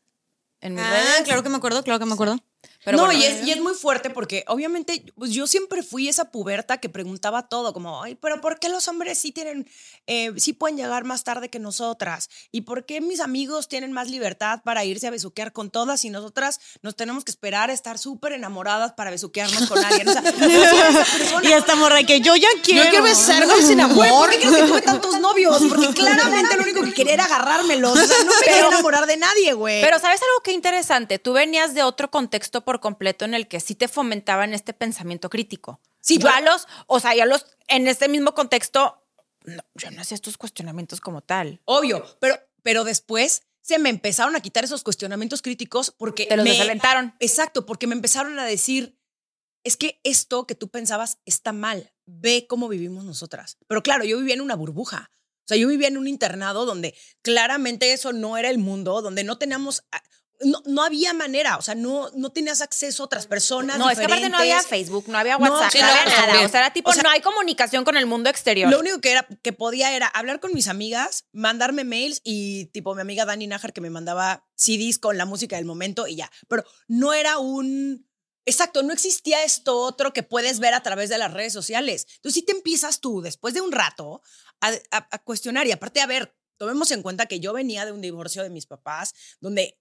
A: en mis
D: Ah,
A: redes.
D: claro que me acuerdo, claro que me acuerdo.
A: Pero
E: no,
A: bueno,
E: y, es, y es muy fuerte porque obviamente pues yo siempre fui esa puberta que preguntaba todo, como, ay, pero ¿por qué los hombres sí tienen, eh, sí pueden llegar más tarde que nosotras? ¿Y por qué mis amigos tienen más libertad para irse a besuquear con todas y nosotras nos tenemos que esperar a estar súper enamoradas para besuquearnos con alguien? O sea, persona.
D: Y esta morra que yo ya quiero.
E: Yo quiero besarme sin amor. ¿Por qué crees que tuve tantos novios? Porque claramente lo único que quería era agarrármelos. O sea, no me quería enamorar de nadie, güey.
A: Pero ¿sabes algo que interesante? Tú venías de otro contexto por completo en el que sí te fomentaban este pensamiento crítico.
E: Sí,
A: yo a los, o sea, ya los, en este mismo contexto, no, yo no hacía estos cuestionamientos como tal.
E: Obvio, pero, pero después se me empezaron a quitar esos cuestionamientos críticos porque
A: Te los
E: me,
A: desalentaron.
E: Exacto, porque me empezaron a decir, es que esto que tú pensabas está mal, ve cómo vivimos nosotras. Pero claro, yo vivía en una burbuja. O sea, yo vivía en un internado donde claramente eso no era el mundo, donde no teníamos, no, no había manera, o sea, no, no tenías acceso a otras personas.
A: No, es que aparte no había. Facebook, no había
E: No,
A: WhatsApp,
E: sí,
A: no, había nada.
E: también.
A: O sea, era tipo,
E: O sea,
A: no hay comunicación con el mundo exterior.
E: Lo único que era que podía era hablar con mis amigas, mandarme mails y tipo mi amiga Dani Nájar que me mandaba CDs con la música del momento y ya. Pero no era un Exacto, no existía esto otro que puedes ver a través de las redes sociales. Entonces, si te empiezas tú, después de un rato, a, a- a cuestionar. Y aparte, a ver, tomemos en cuenta que yo venía de un divorcio de mis papás, donde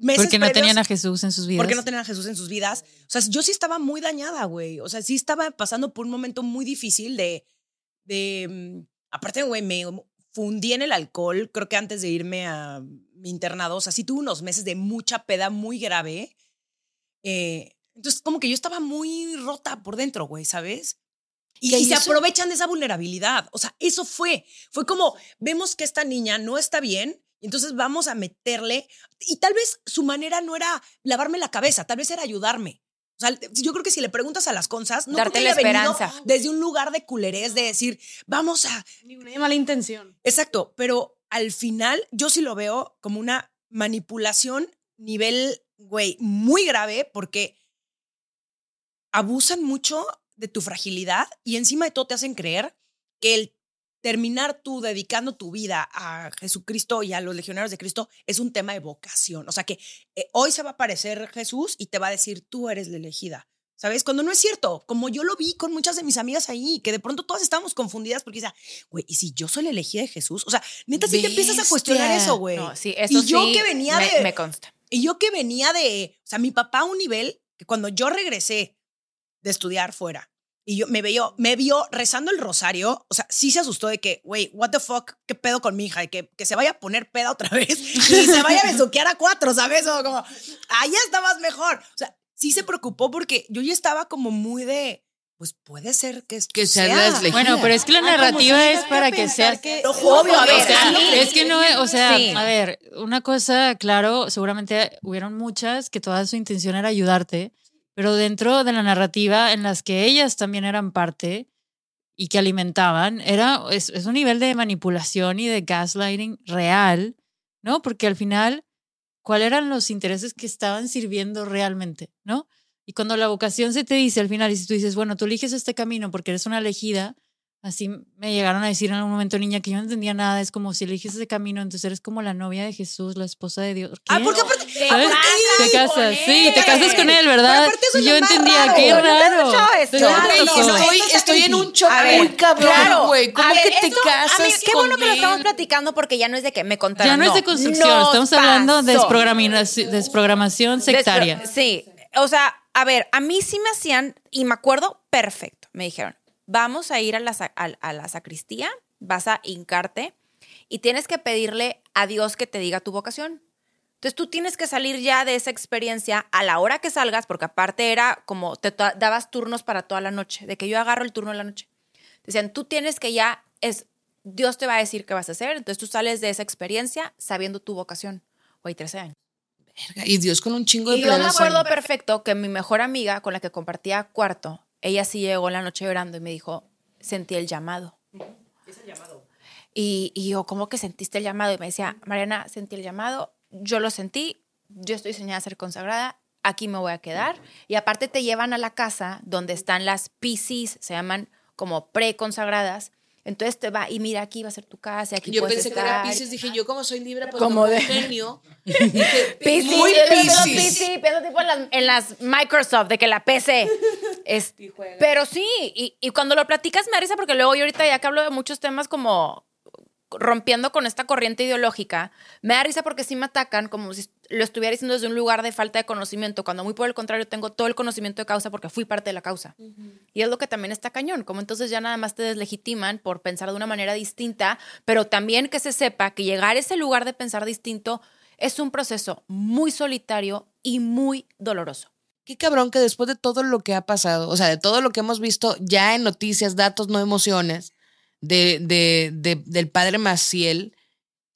E: meses
C: Porque no
E: previos-
C: tenían a Jesús en sus vidas.
E: porque no tenían a Jesús en sus vidas. O sea, yo sí estaba muy dañada, güey. O sea, sí estaba pasando por un momento muy difícil de. de mm, aparte, güey, me fundí en el alcohol, creo que antes de irme a mi internado. O sea, sí tuve unos meses de mucha peda muy grave. Eh, entonces, como que yo estaba muy rota por dentro, güey, ¿sabes? Y, y se
B: eso-
E: aprovechan de esa vulnerabilidad. O sea, eso fue. Fue como, vemos que esta niña no está bien, y entonces vamos a meterle. Y tal vez su manera no era lavarme la cabeza, tal vez era ayudarme. O sea, yo creo que si le preguntas a las cosas, no
A: Darte
E: creo que
A: la
E: haya
A: esperanza.
E: desde un lugar de culerés, de decir, vamos a,
D: Ni una mala intención.
E: Exacto, pero al final yo sí lo veo como una manipulación nivel, güey, muy grave porque abusan mucho de tu fragilidad y encima de todo te hacen creer que el terminar tú dedicando tu vida a Jesucristo y a los legionarios de Cristo es un tema de vocación. O sea que eh, hoy se va a aparecer Jesús y te va a decir, tú eres la elegida. ¿Sabes? Cuando no es cierto, como yo lo vi con muchas de mis amigas ahí, que de pronto todas estábamos confundidas porque decía, güey, ¿y si yo soy la elegida de Jesús? O sea, neta, sí te empiezas a cuestionar eso, güey.
A: No, sí, eso
E: y yo
A: sí
E: que venía
A: me,
E: de.
A: me consta.
E: Y yo que venía de. O sea, mi papá a un nivel que cuando yo regresé de estudiar fuera y yo me vio, me vio rezando el rosario, o sea, sí se asustó de que, güey, what the fuck, qué pedo con mi hija, y que, que se vaya a poner peda otra vez y se vaya a besuquear a cuatro, ¿sabes? O como, ahí estabas mejor. O sea, sí se preocupó porque yo ya estaba como muy de, pues puede ser que, esto
B: Que sea
E: sea.
C: Bueno, pero es que la
D: Ah,
C: narrativa
D: si
C: es para que sea
D: que-
A: Obvio, a
E: o
A: ver,
E: sea,
A: a mí-
C: Es que no, o sea,
A: Sí.
C: a ver, una cosa, claro, seguramente hubieron muchas que toda su intención era ayudarte, pero dentro de la narrativa en las que ellas también eran parte y que alimentaban, era, es, es un nivel de manipulación y de gaslighting real, ¿no? Porque al final, ¿cuáles eran los intereses que estaban sirviendo realmente, ¿no? Y cuando la vocación se te dice al final, y si tú dices, bueno, tú eliges este camino porque eres una elegida, así me llegaron a decir en algún momento, niña, que yo no entendía nada, es como si eliges ese camino, entonces eres como la novia de Jesús, la esposa de Dios.
E: Ah,
C: ¿Qué?
E: porque aparte,
C: ¿Sabes?
E: aparte
C: Te casas, sí, te casas con él, ¿verdad? yo entendía,
E: raro.
C: qué raro.
A: esto. Claro,
C: bueno,
A: no, no,
B: estoy, estoy en un
A: ver,
B: muy cabrón,
A: claro.
B: güey. ¿Cómo que te
A: esto-
B: casas
A: mí, qué bueno
B: con
A: que lo estamos platicando porque ya no es de que me contaron.
C: ya no, es de construcción,
A: Nos
C: estamos hablando de desprogramación, desprogramación sectaria.
A: Despro- Sí, o sea, a ver, a mí sí me hacían, y me acuerdo perfecto, me dijeron, vamos a ir a la, sa- a, a la sacristía, vas a hincarte y tienes que pedirle a Dios que te diga tu vocación. Entonces tú tienes que salir ya de esa experiencia a la hora que salgas, porque aparte era como te dabas turnos para toda la noche, de que yo agarro el turno de la noche. Decían, tú tienes que ya, es, Dios te va a decir qué vas a hacer, entonces tú sales de esa experiencia sabiendo tu vocación. Güey, 13 años.
B: Y Dios con un chingo de
A: Y yo me acuerdo perfecto que mi mejor amiga con la que compartía cuarto, ella sí llegó en la noche llorando y me dijo, sentí el llamado. Y, y yo, ¿cómo que sentiste el llamado? Y me decía, Mariana, sentí el llamado, yo lo sentí, yo estoy diseñada a ser consagrada, aquí me voy a quedar. Y aparte te llevan a la casa donde están las PCs, se llaman como preconsagradas. Entonces te va, y mira, aquí va a ser tu casa, aquí
B: Yo
A: puedes
B: pensé que era. Pisces, dije yo como soy libre, pues
A: Como de-
B: genio. Dije, muy Pisces.
A: Pienso tipo en las, en las Microsoft, de que la PC. Es, pero sí, y, y cuando lo platicas me da risa porque luego yo ahorita ya que hablo de muchos temas como rompiendo con esta corriente ideológica, me da risa porque sí me atacan como si lo estuviera diciendo desde un lugar de falta de conocimiento, cuando muy por el contrario tengo todo el conocimiento de causa porque fui parte de la causa. Y es lo que también está cañón, como entonces ya nada más te deslegitiman por pensar de una manera distinta, pero también que se sepa que llegar a ese lugar de pensar distinto es un proceso muy solitario y muy doloroso.
B: Qué cabrón que después de todo lo que ha pasado, o sea, de todo lo que hemos visto ya en noticias, datos, no emociones, de, de, de- del padre Maciel,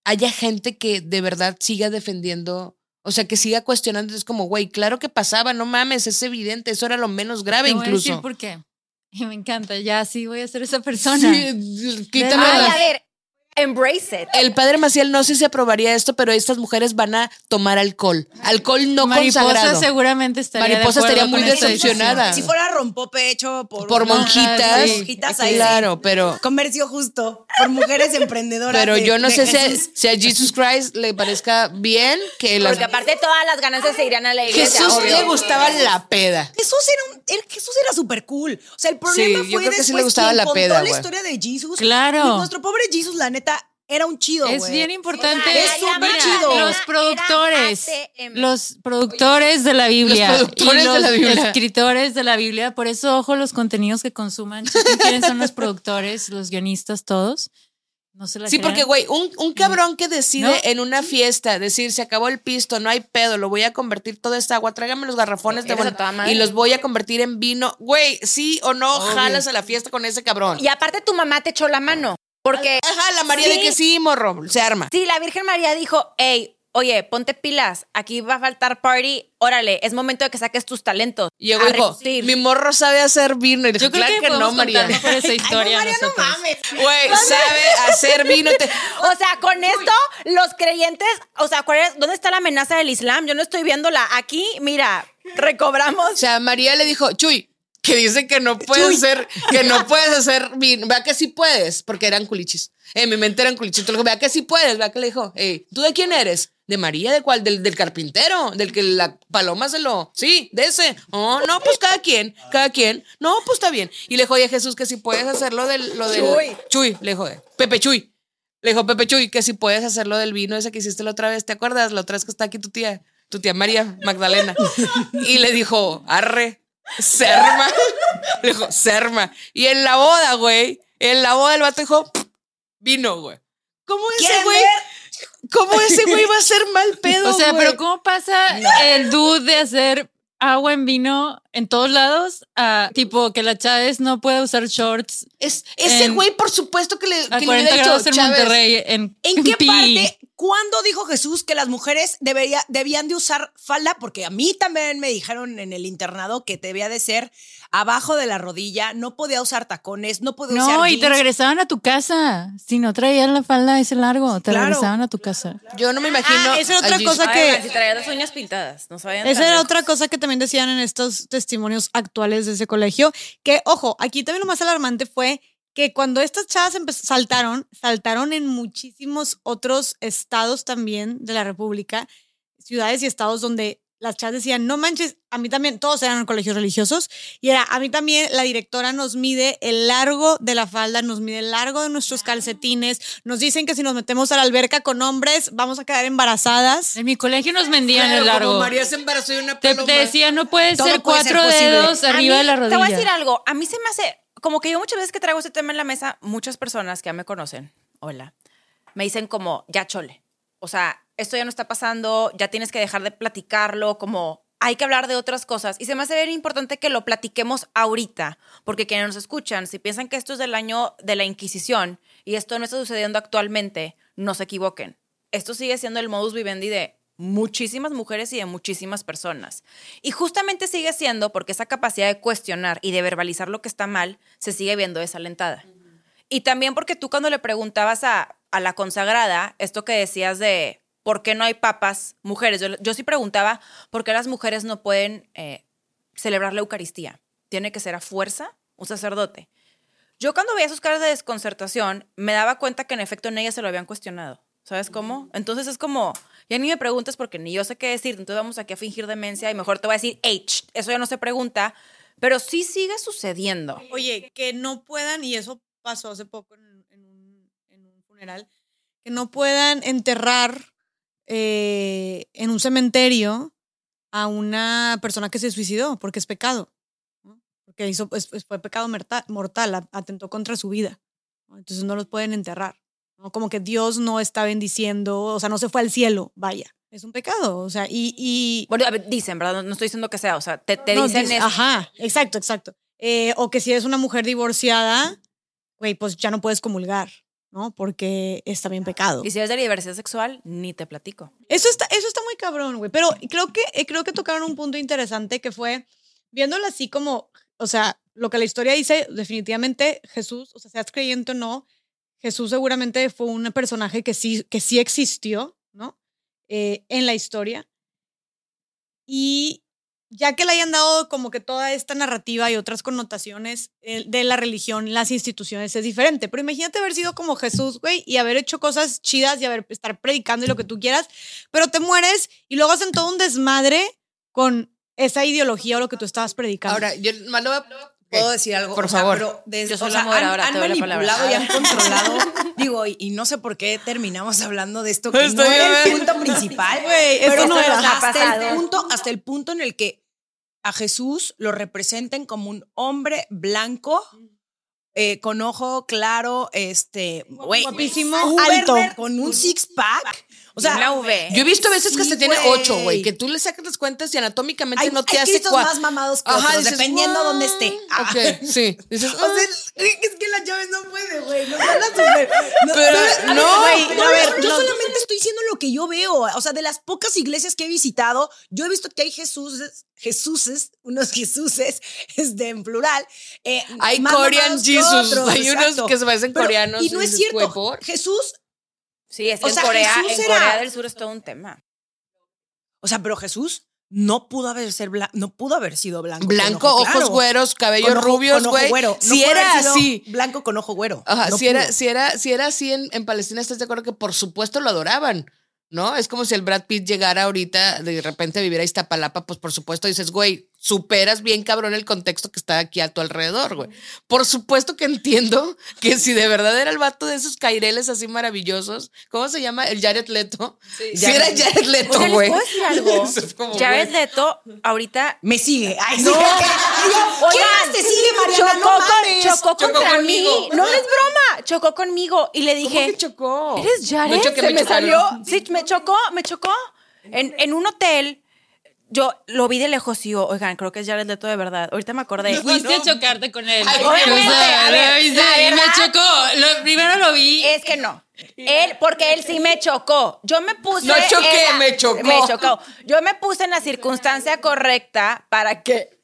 B: haya gente que de verdad siga defendiendo, o sea, que siga cuestionando. Es como, güey, claro que pasaba, no mames, es evidente, eso era lo menos grave
C: Te voy a decir
B: incluso.
C: por qué. Y me encanta, ya sí voy a ser esa persona.
B: Sí, quítame
A: Ay, a ver, embrace it.
B: El padre Maciel no sé si aprobaría esto, pero estas mujeres van a tomar alcohol. Alcohol no
C: Mariposa
B: consagrado.
C: seguramente estaría de
B: Mariposa
C: acuerdo
B: estaría muy decepcionada.
E: Si fuera rompopecho por,
B: Por
E: Ajá,
B: monjitas.
E: sí, monjitas ahí.
B: Claro, pero,
E: Comercio justo. Por mujeres emprendedoras.
B: pero
E: de-
B: yo no
E: de
B: sé si a,
E: Jesús.
B: si a Jesus Christ le parezca bien que las...
A: Porque aparte todas las ganancias se irían a la iglesia.
B: Jesús
A: obvio.
B: le gustaba la peda.
E: Jesús era, un, Jesús era súper cool. O sea, el problema
B: Sí, yo
E: fue
B: creo que sí
E: después
B: le gustaba la
E: contó
B: peda,
E: la historia de Jesús.
C: Claro.
E: Y nuestro pobre Jesús, la neta, era un chido,
C: Es bien importante.
E: Es súper chido.
C: Los productores, los productores de la Biblia,
B: Los productores
C: y
B: de la Biblia.
C: escritores de la Biblia. Por eso, ojo, los contenidos que consuman. Quiénes son los productores, los guionistas, todos. No se la
B: Sí,
C: crean.
B: porque, güey, un, un cabrón que decide
C: ¿No?
B: en una fiesta decir, se acabó el pisto, no hay pedo, lo voy a convertir toda esta agua, tráigame los garrafones de bueno y los voy a convertir en vino. Güey, sí o no, jalas a la fiesta con ese cabrón.
A: Y aparte tu mamá te echó la mano. Porque
B: Ajá, la María de
A: Sí.
B: que sí, morro, se arma.
A: sí, la Virgen María dijo, hey, oye, ponte pilas, aquí va a faltar party, órale, es momento de que saques tus talentos.
B: Y llegó y dijo, mi morro sabe hacer vino. Y dijo,
C: Yo creo
B: claro
C: que,
B: que, no, María.
C: esa
E: Ay,
C: historia.
E: no, María, no mames.
B: Güey, sabe hacer vino. Te-
A: O sea, con esto, los creyentes, o sea, ¿cuál es- ¿dónde está la amenaza del Islam? Yo no estoy viéndola. Aquí, mira, recobramos.
B: O sea, María le dijo, Chuy, que dice que no puedes hacer, que no puedes hacer vino. Vea que sí puedes, porque eran culichis. En mi mente eran culichis. Vea que sí puedes. Vea que le dijo, "Ey, ¿tú de quién eres? ¿De María? ¿De cuál? Del, del carpintero, del que la paloma se lo. Sí, de ese. Oh, no, pues cada quien, cada quien. No, pues está bien. Y le dijo, oye, Jesús, que si puedes hacerlo del. Lo del
A: Chuy.
B: Chuy, le dijo, Pepe Chuy. Le dijo Pepe Chuy que si puedes hacerlo del vino ese que hiciste la otra vez, ¿te acuerdas? La otra vez que está aquí tu tía, tu tía María Magdalena. y le dijo, arre, Serma. Le dijo, Serma. Y en la boda, güey, en la boda el vato dijo, vino, güey. ¿Cómo ese
E: ¿Quieren
B: güey? ¿Cómo ese güey va a ser mal pedo?
C: O sea,
B: güey?
C: pero ¿cómo pasa el dude de hacer agua en vino en todos lados a tipo que la Chávez no puede usar shorts
B: Es, ese
C: en-
B: güey, por supuesto que le,
C: a
B: que le
C: 40
B: hubiera
C: grados
B: dicho,
C: en
B: Chávez,
C: Monterrey en,
E: ¿En qué
C: pi.
E: parte, cuándo dijo Jesús que las mujeres debería, debían de usar falda? Porque a mí también me dijeron en el internado que debía de ser abajo de la rodilla, no podía usar tacones, no podía usar
C: No, y te regresaban a tu casa. Si no traían la falda ese largo, te
E: Claro.
C: regresaban a tu casa.
B: Yo no me imagino.
D: Ah, esa era otra cosa
A: Ay,
D: que-
A: si traías las uñas pintadas, no sabían.
D: Esa era otra cosa que también decían en estos testimonios actuales de ese colegio. Que, ojo, aquí también lo más alarmante fue que cuando estas chavas saltaron, saltaron en muchísimos otros estados también de la República, ciudades y estados donde las chavas decían, no manches, a mí también, todos eran colegios religiosos, y era, a mí también la directora nos mide el largo de la falda, nos mide el largo de nuestros calcetines, nos dicen que si nos metemos a la alberca con hombres vamos a quedar embarazadas.
C: En mi colegio nos vendían
B: Claro,
C: el largo.
B: Como María se embarazó de una
C: Te,
B: paloma.
C: te decían, no puede
E: Todo
C: ser
E: puede ser
C: cuatro dedos arriba
A: mí,
C: de la rodilla.
A: Te voy a decir algo. A mí se me hace, como que yo muchas veces que traigo este tema en la mesa, muchas personas que ya me conocen, hola, me dicen como, ya chole. O sea, esto ya no está pasando, ya tienes que dejar de platicarlo, como hay que hablar de otras cosas. Y se me hace bien importante que lo platiquemos ahorita, porque quienes nos escuchan, si piensan que esto es del año de la Inquisición y esto no está sucediendo actualmente, no se equivoquen. Esto sigue siendo el modus vivendi de muchísimas mujeres y de muchísimas personas. Y justamente sigue siendo porque esa capacidad de cuestionar y de verbalizar lo que está mal se sigue viendo desalentada. Y también porque tú cuando le preguntabas a, a la consagrada esto que decías de por qué no hay papas mujeres, yo, yo sí preguntaba por qué las mujeres no pueden eh, celebrar la Eucaristía. Tiene que ser a fuerza un sacerdote. Yo cuando veía sus caras de desconcertación me daba cuenta que en efecto en ellas se lo habían cuestionado. ¿Sabes cómo? Entonces es como, ya ni me preguntes porque ni yo sé qué decir, entonces vamos aquí a fingir demencia y mejor te voy a decir, H, eso ya no se pregunta, pero sí sigue sucediendo.
D: Oye, que no puedan, y eso pasó hace poco en, un, funeral, que no puedan enterrar eh, en un cementerio a una persona que se suicidó porque es pecado. Porque hizo, es- fue pecado morta- mortal, atentó contra su vida. Entonces no los pueden enterrar. ¿No? Como que Dios no está bendiciendo, o sea, no se fue al cielo, vaya. Es un pecado, o sea, y... y
A: Bueno, a ver, dicen, ¿verdad? No, no estoy diciendo que sea, o sea, te, te
D: no,
A: dicen
D: dice-
A: eso.
D: Ajá, exacto, exacto. Eh, o que si eres una mujer divorciada, güey, pues ya no puedes comulgar, ¿no? Porque es también pecado.
A: Y si eres de diversidad sexual, ni te platico.
D: Eso está, eso está muy cabrón, güey. Pero creo que, eh, creo que tocaron un punto interesante que fue, viéndolo así como, o sea, lo que la historia dice, definitivamente Jesús, o sea, seas creyente o no, Jesús seguramente fue un personaje que sí, que sí existió, ¿no? Eh, en la historia. Y ya que le hayan dado como que toda esta narrativa y otras connotaciones eh, de la religión, las instituciones, es diferente. Pero imagínate haber sido como Jesús, güey, y haber hecho cosas chidas y haber estar predicando y lo que tú quieras, pero te mueres y luego hacen todo un desmadre con esa ideología o lo que tú estabas predicando.
B: Ahora, yo más lo voy a-
E: ¿Puedo decir algo?
B: Por
E: O sea,
B: favor.
E: pero desde-
A: Yo soy
E: o
A: la moderadora,
E: han,
A: la
E: manipulado y han controlado. digo, y, y no sé por qué terminamos hablando de esto que
B: Estoy
E: no era el punto principal.
D: Esto
E: pero
D: no era.
E: Hasta
A: pasado.
E: el punto, hasta el punto en el que a Jesús lo representen como un hombre blanco. Eh, con ojo claro, este, güey,
D: Guapísimo,
E: uber,
D: alto.
E: con un six pack. O sea,
A: Una V.
B: Yo he visto veces que hasta tiene ocho, güey, que tú le sacas las cuentas y anatómicamente
E: hay,
B: no te
E: hay
B: hace
E: Cristos
B: cua-
E: más mamados que
B: Ajá,
E: otros,
B: dices,
E: dependiendo
B: "What?".
E: dónde esté. Ah.
B: Ok, sí. Dices,
E: O sea,
B: "Ah".
E: es que la llave no puede, güey. Nos van a super. No,
B: Pero,
E: ver,
B: no,
E: güey,
D: pero
E: a ver,
D: no-
E: yo
D: no-
E: solamente estoy diciendo lo que yo veo. O sea, de las pocas iglesias que he visitado, yo he visto que hay Jesuses, Jesuses, unos Jesuses, este, en plural. eh,
B: Hay
E: más
B: Korean Jesus.
E: otros,
B: Hay unos que se parecen
E: Pero-
B: coreanos.
E: Y no es cierto. Jesús,
A: Sí, es que
E: O
A: en,
E: sea,
A: Corea,
E: Jesús
A: en
E: era-
A: Corea del Sur es todo un tema.
E: o sea, pero Jesús no pudo haber ser bla- no pudo haber sido blanco.
B: Blanco,
E: ojo
B: ojos
E: claro.
B: güeros, cabellos
E: Con ojo-
B: rubios,
E: con ojo
B: güey.
E: güero. No
B: si era así.
E: Blanco con ojo güero.
B: Ajá,
E: No
B: si, era, si, era, si era así en, en Palestina, ¿estás de acuerdo que por supuesto lo adoraban? ¿No? Es como si el Brad Pitt llegara ahorita de repente a vivir a Iztapalapa, pues por supuesto dices, güey, superas bien cabrón el contexto que está aquí a tu alrededor, güey. Por supuesto que entiendo que si de verdad era el vato de esos caireles así maravillosos, ¿cómo se llama? El Jared Leto. Si era Jared Leto,
A: Oigan, ¿les
B: güey.
A: algo?
B: Como,
A: Jared
B: güey.
A: Leto, ahorita
E: Me sigue. Ay, sí.
A: No.
E: ¿Qué más
A: Oigan,
E: te sigue, Mariana?
A: Chocó,
E: No
A: con- chocó
B: Chocó
A: contra
B: conmigo.
A: mí. No es broma. Chocó conmigo y le
B: ¿Cómo
A: dije.
B: que chocó?
A: ¿Eres Jared?
B: No choqué,
A: Se
B: me
A: salió. Sí, me chocó, me chocó. En, en un hotel. Yo lo vi de lejos y yo, oigan, creo que es Jared Leto de verdad. Ahorita me acordé.
C: Fuiste a chocarte con él.
B: Ay,
A: obviamente,
C: O sea,
A: a ver,
C: lo viste
A: la
C: y me chocó. Lo- primero lo vi.
A: Es que no. Él, porque él sí me chocó. Yo me puse.
B: No choqué,
A: en la-
B: me chocó.
A: Me chocó. Yo me puse en la circunstancia correcta para que.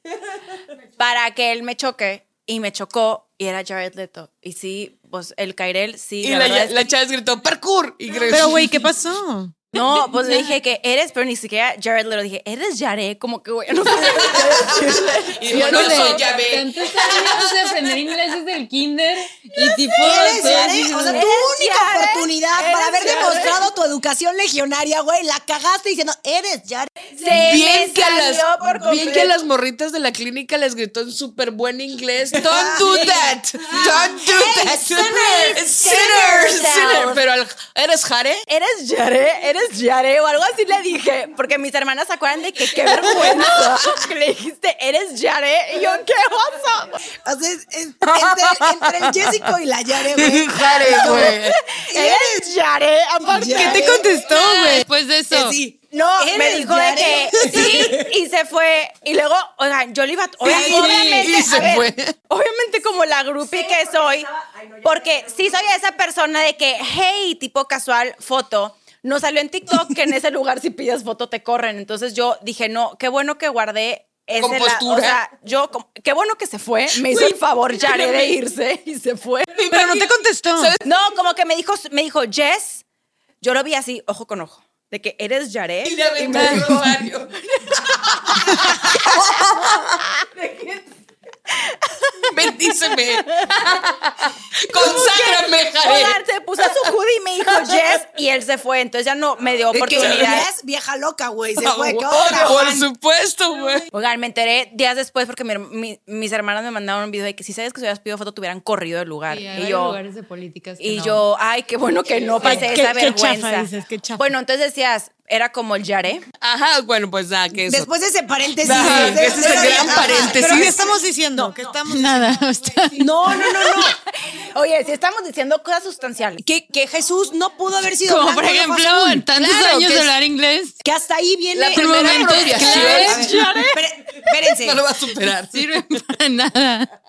A: Para que él me choque. Y me chocó. Y era Jared Leto. Y sí, pues el Kairel sí.
B: Y
A: la
B: la, la
A: que-
B: chava gritó, parkour. Y
D: Pero, güey, ¿qué pasó?
A: No, pues le dije que eres, pero ni siquiera Jared Leto. Dije, eres Jared. Como que, güey, no decirle.
B: Y dijo, no soy.
C: Tantos años de aprender inglés desde el kinder y tipo.
E: Eres,
C: dices,
E: o sea, tu única oportunidad para haber demostrado tu educación legionaria, güey, la cagaste diciendo, eres Yare.
A: Se
B: Bien que, las, bien que a las morritas de la clínica les gritó en súper buen inglés. Don't do that. Don't do that.
A: sinners,
B: Sinners.
A: sinners.
B: Sinner. Pero al- ¿eres Jare?
A: ¿Eres Yare? ¿Eres Yare? O algo así le dije. Porque mis hermanas se acuerdan de que qué vergüenza. que le dijiste, ¿eres Yare? Y yo, ¿qué oso?
E: O sea, es- es- entre, entre el Jessico y la Yare, güey.
B: Jare, güey.
A: ¿Eres Yare? Aparte,
E: Yare.
D: ¿Qué te contestó, güey?
C: Después de eso.
E: Que sí.
A: No, me
E: ¿Eres
A: dijo de
E: Yare?
A: que sí y se fue. Y luego, oigan, yo le iba.
B: Sí,
A: obviamente,
B: y se
A: a ver,
B: fue.
A: Obviamente, como la groupie que soy, porque sí soy esa persona de que, hey, tipo casual, foto. No salió en TikTok que en ese lugar si pides foto te corren. Entonces yo dije, no, qué bueno que guardé ese la- o sea, yo, qué bueno que se fue. Me hizo el favor, Yare, de irse y se fue.
D: Pero no te contestó.
A: No, como que me dijo, me dijo, Jess, yo lo vi así, ojo con ojo, de que eres Yare.
B: Y le aventó el rosario. Bendíceme. Conságrame, Jare.
A: Oigan, se puso su hoodie y me dijo Jess y él se fue, entonces ya no me dio oportunidad.
E: es vieja loca, güey. Se
B: Ah,
E: fue. ¿Qué
B: güey,
E: otra,
B: Por supuesto, güey.
A: Oigan, me enteré días después porque mi- mi- mis hermanas me mandaron un video de que si sabes que si hubieras pedido foto te hubieran corrido del lugar.
C: Sí,
A: y yo,
C: lugares de políticas que
A: y
C: no.
A: yo, ay, qué bueno que no pasé
D: Qué-
A: esa
D: qué chafa
A: vergüenza.
D: dices, qué chafa.
A: Bueno, entonces decías, era como el Yare.
B: Ajá, bueno, pues nada, que eso.
E: Después de ese paréntesis.
B: Ajá,
E: de-
B: ese es el gran
E: ajá.
B: paréntesis.
D: ¿Pero qué estamos diciendo? ¿Qué estamos
C: Nada.
E: No, no, no, no.
A: Oye, si estamos diciendo cosas sustanciales.
E: Que, que Jesús no pudo haber sido
C: como
E: blanco,
C: por
E: no
C: ejemplo, en tantos
B: Claro,
C: años de
B: es-
C: hablar inglés.
E: Que hasta ahí viene.
B: La primera
C: claves.
E: Espere- Espérense.
B: No lo va a superar.
C: Sirve para nada.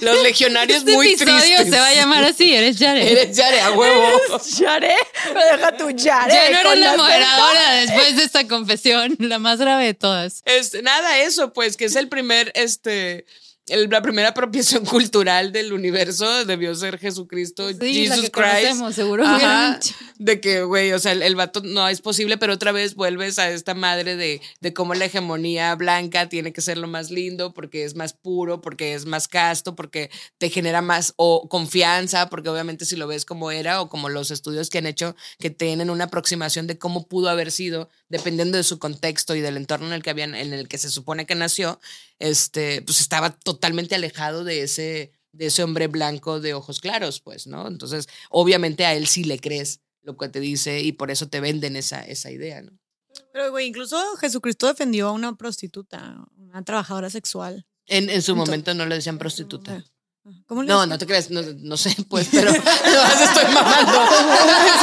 B: Los legionarios
C: Este
B: muy
C: episodio
B: tristes.
C: se va a llamar así, eres Jared.
B: Eres Yare a huevo.
A: Yare, me deja tu Yare.
C: ya no eres la moderadora después de esta confesión, la más grave de todas.
B: Este, nada, eso, pues, que es el primer, este, el- la primera apropiación cultural del universo debió ser Jesucristo,
C: Sí, la
B: Jesus
C: que
B: Christ.
C: seguro
B: Ajá, de que, güey, o sea, el, el vato no es posible, pero otra vez vuelves a esta madre de, de cómo la hegemonía blanca tiene que ser lo más lindo, porque es más puro, porque es más casto, porque te genera más o confianza, porque obviamente si lo ves como era o como los estudios que han hecho, que tienen una aproximación de cómo pudo haber sido, dependiendo de su contexto y del entorno en el que habían, en el que se supone que nació, este, pues estaba totalmente alejado de ese, de ese hombre blanco de ojos claros, pues, ¿no? Entonces, obviamente a él sí le crees lo que te dice y por eso te venden esa, esa idea, ¿no?
D: Pero, güey, incluso Jesucristo defendió a una prostituta, una trabajadora sexual.
B: En, en su
D: Entonces-
B: momento no le decían prostituta.
D: ¿Cómo le
B: No,
D: decían?
B: no te creas, no, no sé, pues, pero nomás estoy mamando.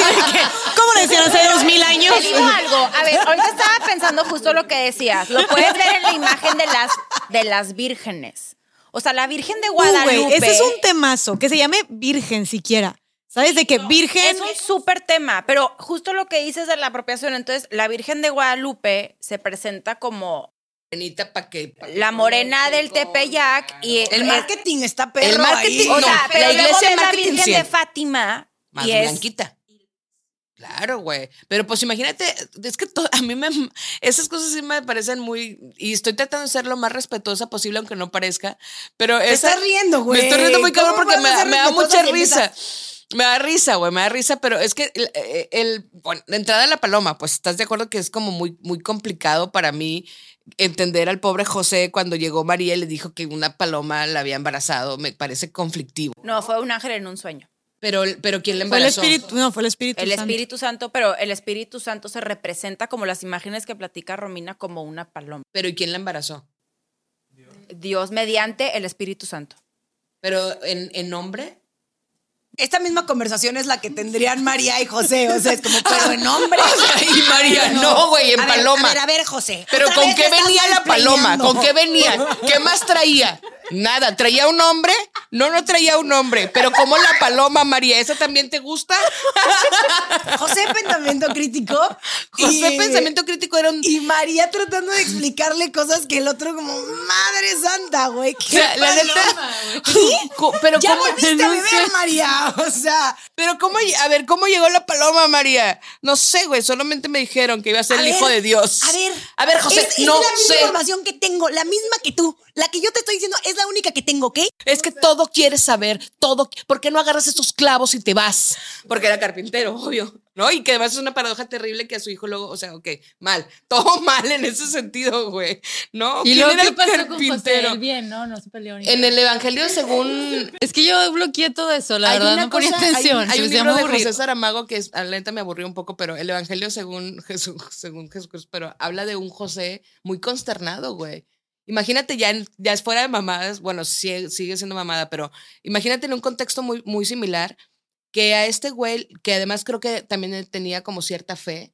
D: ¿Cómo le decían hace dos mil años?
A: Te digo algo. A ver, ahorita estaba pensando justo lo que decías. Lo puedes ver en la imagen de las, de las vírgenes. O sea, la Virgen de
D: Uh,
A: Guadalupe.
D: güey, ese es un temazo, que se llame virgen siquiera. ¿Sabes? De que virgen...
A: Es un súper tema, pero justo lo que dices de la apropiación, entonces la Virgen de Guadalupe se presenta como
B: Morenita pa' que, pa' que
A: la morena del Tepeyac y
E: El marketing está perro
B: El marketing,
E: ahí.
A: o
B: no,
A: sea, pero
B: la
A: luego
B: iglesia
A: la
B: marketing
A: Virgen
B: sí.
A: de Fátima
B: más
A: y es
B: blanquita. Claro, güey. Pero pues imagínate, es que to- a mí me. Esas cosas sí me parecen muy. Y estoy tratando de ser lo más respetuosa posible, aunque no parezca. Pero
E: Te
B: esa-
E: estás riendo, güey.
B: Me estoy riendo muy cabrón
E: ¿Cómo
B: porque me, da- me mucha risa. Me da risa, güey, me da risa, pero es que el, el- bueno, de entrada a la paloma, pues estás de acuerdo que es como muy, muy complicado para mí entender al pobre José cuando llegó María y le dijo que una paloma la había embarazado. Me parece conflictivo.
A: No, fue un ángel en un sueño.
B: Pero, pero ¿quién le
D: Fue el
B: embarazó?
D: espíritu, no, fue el espíritu
A: El
D: Santo.
A: Espíritu Santo, pero el Espíritu Santo se representa como las imágenes que platica Romina como una paloma.
B: Pero ¿y quién la embarazó?
A: Dios mediante el Espíritu Santo.
B: Pero en, en nombre.
E: Esta misma conversación es la que tendrían María y José. O sea, es como, pero en hombre.
B: Y María, no, güey, en
E: A ver,
B: paloma.
E: A ver, a ver, José.
B: Pero ¿con qué venía la paloma? ¿Con qué venía? ¿Qué más traía? Nada, ¿traía un hombre? No, no traía un hombre. Pero como la paloma, María, ¿esa también te gusta?
E: José Pensamiento Crítico.
B: José
E: y-
B: Pensamiento Crítico era un...
E: Y María tratando de explicarle cosas que el otro como, madre santa, güey.
B: O
E: ¿qué
B: sea, la
E: paloma?
B: Co- Pero
E: Ya
B: ¿cómo,
E: volviste a beber. María. O sea,
B: pero cómo, a ver, ¿cómo llegó la paloma, María? No sé, güey, solamente me dijeron que iba a ser
E: a
B: el
E: ver,
B: hijo de Dios.
E: A ver.
B: A ver, José,
E: es, es
B: no
E: la misma
B: sé.
E: información que tengo, la misma que tú. La que yo te estoy diciendo es la única que tengo, ¿ok?
B: Es que todo quieres saber, todo. ¿Por qué no agarras esos clavos y te vas? Porque era carpintero, obvio. ¿No? Y que además es una paradoja terrible que a su hijo luego, o sea, ok, mal. Todo mal en ese sentido, güey. ¿No?
C: ¿Y
B: ¿Quién
C: luego
B: era
C: qué
B: el
C: pasó con José?
B: carpintero?
C: Bien, ¿no? No se peleó ni
B: En el Evangelio, según.
C: Es que yo bloqueé todo eso, la
B: hay
C: verdad, no ponía
B: cosa- hay-
C: atención.
B: Hay,
C: se
B: un libro de José. Saramago que es, a la neta me aburrió un poco, pero el Evangelio según Jesús, según Jesús, pero habla de un José muy consternado, güey. Imagínate ya, en- ya es fuera de mamadas, bueno, sigue, sigue siendo mamada, pero imagínate en un contexto muy, muy similar que a este güey, que además creo que también tenía como cierta fe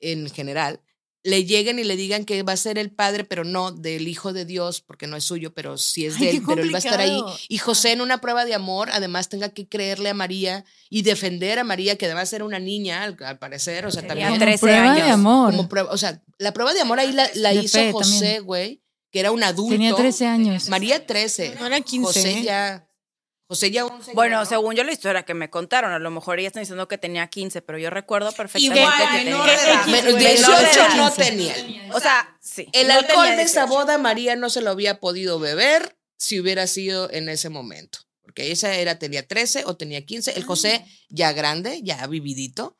B: en general, le lleguen y le digan que va a ser el padre, pero no del hijo de Dios, porque no es suyo, pero sí es
C: Ay,
B: de
C: qué
B: él, pero él va a estar ahí. Y José en una prueba de amor, además tenga que creerle a María y defender a María, que además era una niña, al, al parecer, o sea, también
C: Como
A: 13
C: prueba de
A: años.
C: amor.
B: como prueba, o sea, la prueba de amor ahí la, la
C: De
B: hizo
C: fe
B: José,
C: también.
B: güey, que era un adulto.
C: Tenía 13 años.
B: María 13.
D: No era 15.
B: José ya. José ya. un señor,
A: Bueno,
B: ¿no?
A: según yo la historia que me contaron, a lo mejor ella está diciendo que tenía 15, pero yo recuerdo perfectamente
E: Igual,
A: que
E: menor
A: tenía
E: de edad.
B: Menos
A: Menor de
B: 18
A: edad.
B: no tenía.
A: O sea, sí.
B: El
A: no
B: alcohol de esa
A: 18.
B: boda María no se lo había podido beber si hubiera sido en ese momento. Porque esa era, tenía 13 o tenía 15. El José ya grande, ya vividito.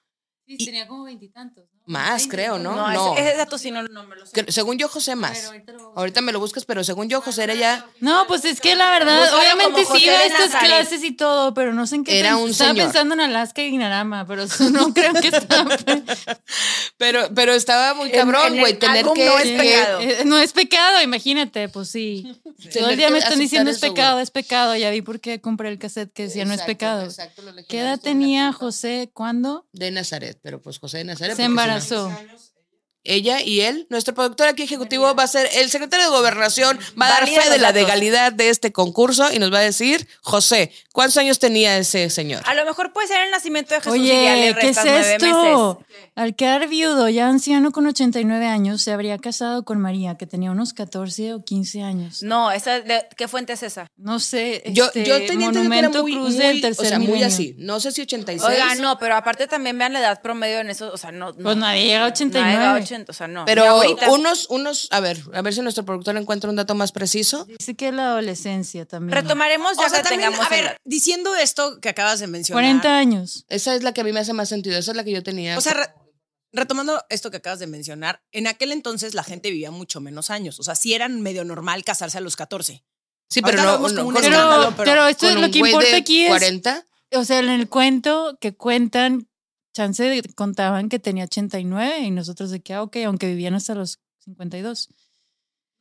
C: Sí,
B: Y-
C: tenía como veintitantos.
B: Más, creo, ¿no?
A: No,
B: No.
A: Ese, ese dato sí no, no me lo sé.
B: Que- según yo, José más.
C: Pero ahorita
B: Ahorita me lo buscas, pero según yo, José era ya.
C: No, pues es que la verdad, obviamente sí iba a
A: de
C: estas
A: Nazaret.
C: clases y todo, pero no sé en qué
B: Era
C: pens-
B: un
C: Estaba
B: señor.
C: pensando en Alaska y Guinarama, pero no creo que estaba.
B: Pero, pero estaba muy cabrón, güey. Tener que.
A: no es
B: que-
A: pecado.
C: Eh, no es pecado, imagínate, pues sí. Todo
B: Tener
C: el día me están diciendo es
B: eso,
C: pecado, es pecado. Ya vi por qué compré el cassette que decía no es pecado.
B: exacto,
C: ¿Qué edad tenía. José cuando
B: De Nazaret, pero pues José de Nazaret.
C: se
B: porque
C: embarazó?
B: Ella y él, nuestro productor aquí ejecutivo va a ser el secretario de gobernación, va a dar fe de la legalidad de este concurso y nos va a decir, José, ¿cuántos años tenía ese señor?
A: A lo mejor puede ser el nacimiento de Jesús y ya le
C: Oye, ¿qué es esto?
A: meses.
C: Al quedar viudo, ya anciano con 89 años, se habría casado con María, que tenía unos 14 o 15 años.
A: No, esa, de- ¿qué fuente es esa?
C: No sé,
B: Yo,
C: este,
B: yo tenía que era
C: Monumento
B: muy,
C: Cruz
B: muy-
C: del
B: o
C: tercer
B: sea, muy así. No sé si 86.
A: Oiga, no, pero aparte también vean la edad promedio en eso, o sea, no. no
C: Pues nadie llega a
A: nadie
C: 89.
A: llega a 80, o sea, no.
B: Pero
A: ahorita-
B: unos, unos, a ver, a ver si nuestro productor encuentra un dato más preciso.
C: Dice que la adolescencia también.
A: Retomaremos ya
E: O sea,
A: que
E: también,
A: tengamos
E: a ver,
A: el-
E: diciendo esto que acabas de mencionar.
C: 40 años.
B: Esa es la que a mí me hace más sentido. Esa es la que yo tenía.
E: O sea, re- retomando esto que acabas de mencionar, en aquel entonces la gente vivía mucho menos años. O sea, sí era medio normal casarse a los 14.
B: sí, pero
E: ahorita
B: no, no,
E: un
C: Pero, pero,
E: pero
C: esto es lo
B: un
C: que importa aquí es,
B: 40.
C: o sea, en el cuento que cuentan, chance de- contaban que tenía 89 y nosotros de que, ah, ok, aunque vivían hasta los 52.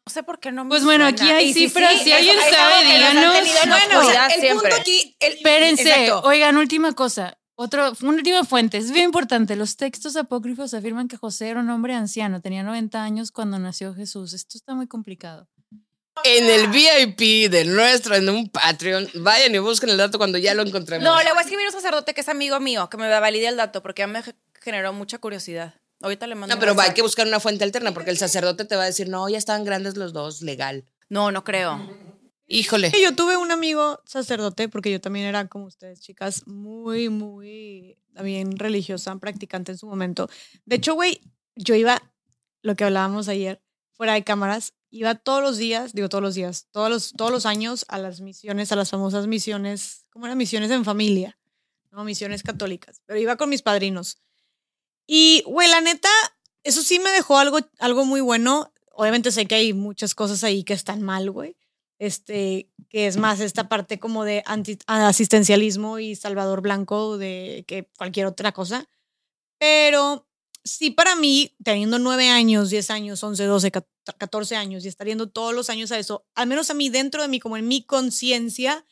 A: No sé por qué no me
C: Pues bueno,
A: suena.
C: aquí hay cifras, si alguien
A: eso-
C: sabe, díganos. Bueno,
E: el
A: siempre.
E: punto aquí. el-
C: Espérense,
E: Exacto.
C: oigan, última cosa. Otro, una última fuente, es bien importante. Los textos apócrifos afirman que José era un hombre anciano, tenía 90 años cuando nació Jesús. Esto está muy complicado.
B: En el VIP de nuestro, en un Patreon, vayan y busquen el dato cuando ya lo encontremos.
A: No, le voy a escribir a un sacerdote que es amigo mío, que me valide el dato, porque ya me ge- generó mucha curiosidad. Ahorita le mando
B: No, pero hay
A: mensaje.
B: que buscar una fuente alterna porque el sacerdote te va a decir, no, ya estaban grandes los dos, legal.
A: No, no creo.
B: Híjole.
D: Yo tuve un amigo sacerdote, porque yo también era como ustedes, chicas, muy, muy también religiosa, practicante en su momento. De hecho, güey, yo iba, lo que hablábamos ayer, fuera de cámaras, iba todos los días, digo todos los días, todos los, todos los años a las misiones, a las famosas misiones, ¿cómo eran? Misiones en familia, no, misiones católicas, pero iba con mis padrinos. Y, güey, la neta, eso sí me dejó algo, algo muy bueno. obviamente sé que hay muchas cosas ahí que están mal, güey. Este, que es más esta parte como de anti- asistencialismo y Salvador Blanco de que cualquier otra cosa. Pero sí, para mí, teniendo nueve años, 10 años, 11, 12, 14 años y estar yendo todos los años a eso, al menos a mí, dentro de mí, como en mi conciencia,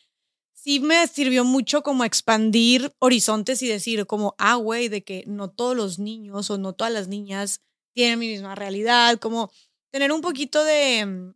D: sí me sirvió mucho como expandir horizontes y decir como, ah, güey, de que no todos los niños o no todas las niñas tienen mi misma realidad, como tener un poquito de, mm,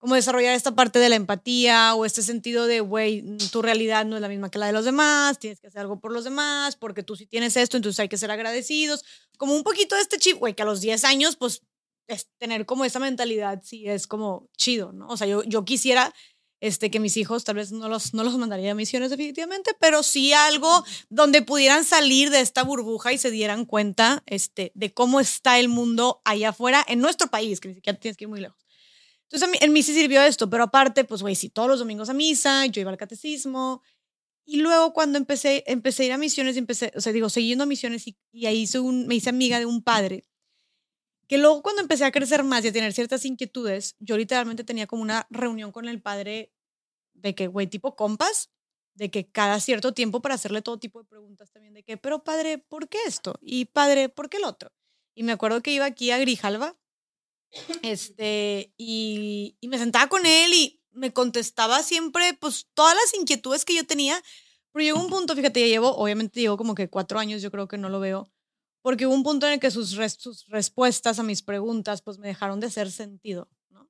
D: como desarrollar esta parte de la empatía o este sentido de, güey, tu realidad no es la misma que la de los demás, tienes que hacer algo por los demás, porque tú sí tienes esto, entonces hay que ser agradecidos, como un poquito de este chip, güey, que a los 10 años, pues, es tener como esa mentalidad, sí, es como chido, ¿no? O sea, yo, yo quisiera este, que mis hijos tal vez no los, no los mandaría a misiones definitivamente, pero sí algo donde pudieran salir de esta burbuja y se dieran cuenta este, de cómo está el mundo allá afuera, en nuestro país, que ni siquiera tienes que ir muy lejos. Entonces, a mí, en mí sí sirvió esto, pero aparte, pues, güey, sí, todos los domingos a misa, yo iba al catecismo. Y luego cuando empecé, empecé a ir a misiones, empecé, o sea, digo, siguiendo a misiones y, y ahí hice un, me hice amiga de un padre que luego cuando empecé a crecer más y a tener ciertas inquietudes, yo literalmente tenía como una reunión con el padre de que, güey, tipo compas, de que cada cierto tiempo para hacerle todo tipo de preguntas también, de que, pero padre, ¿por qué esto? Y padre, ¿por qué el otro? Y me acuerdo que iba aquí a Grijalva, este, y, y me sentaba con él y me contestaba siempre, pues, todas las inquietudes que yo tenía, pero llegó un punto, fíjate, ya llevo, obviamente llevo como que cuatro años, yo creo que no lo veo, porque hubo un punto en el que sus, res- sus respuestas a mis preguntas, pues, me dejaron de hacer sentido, ¿no?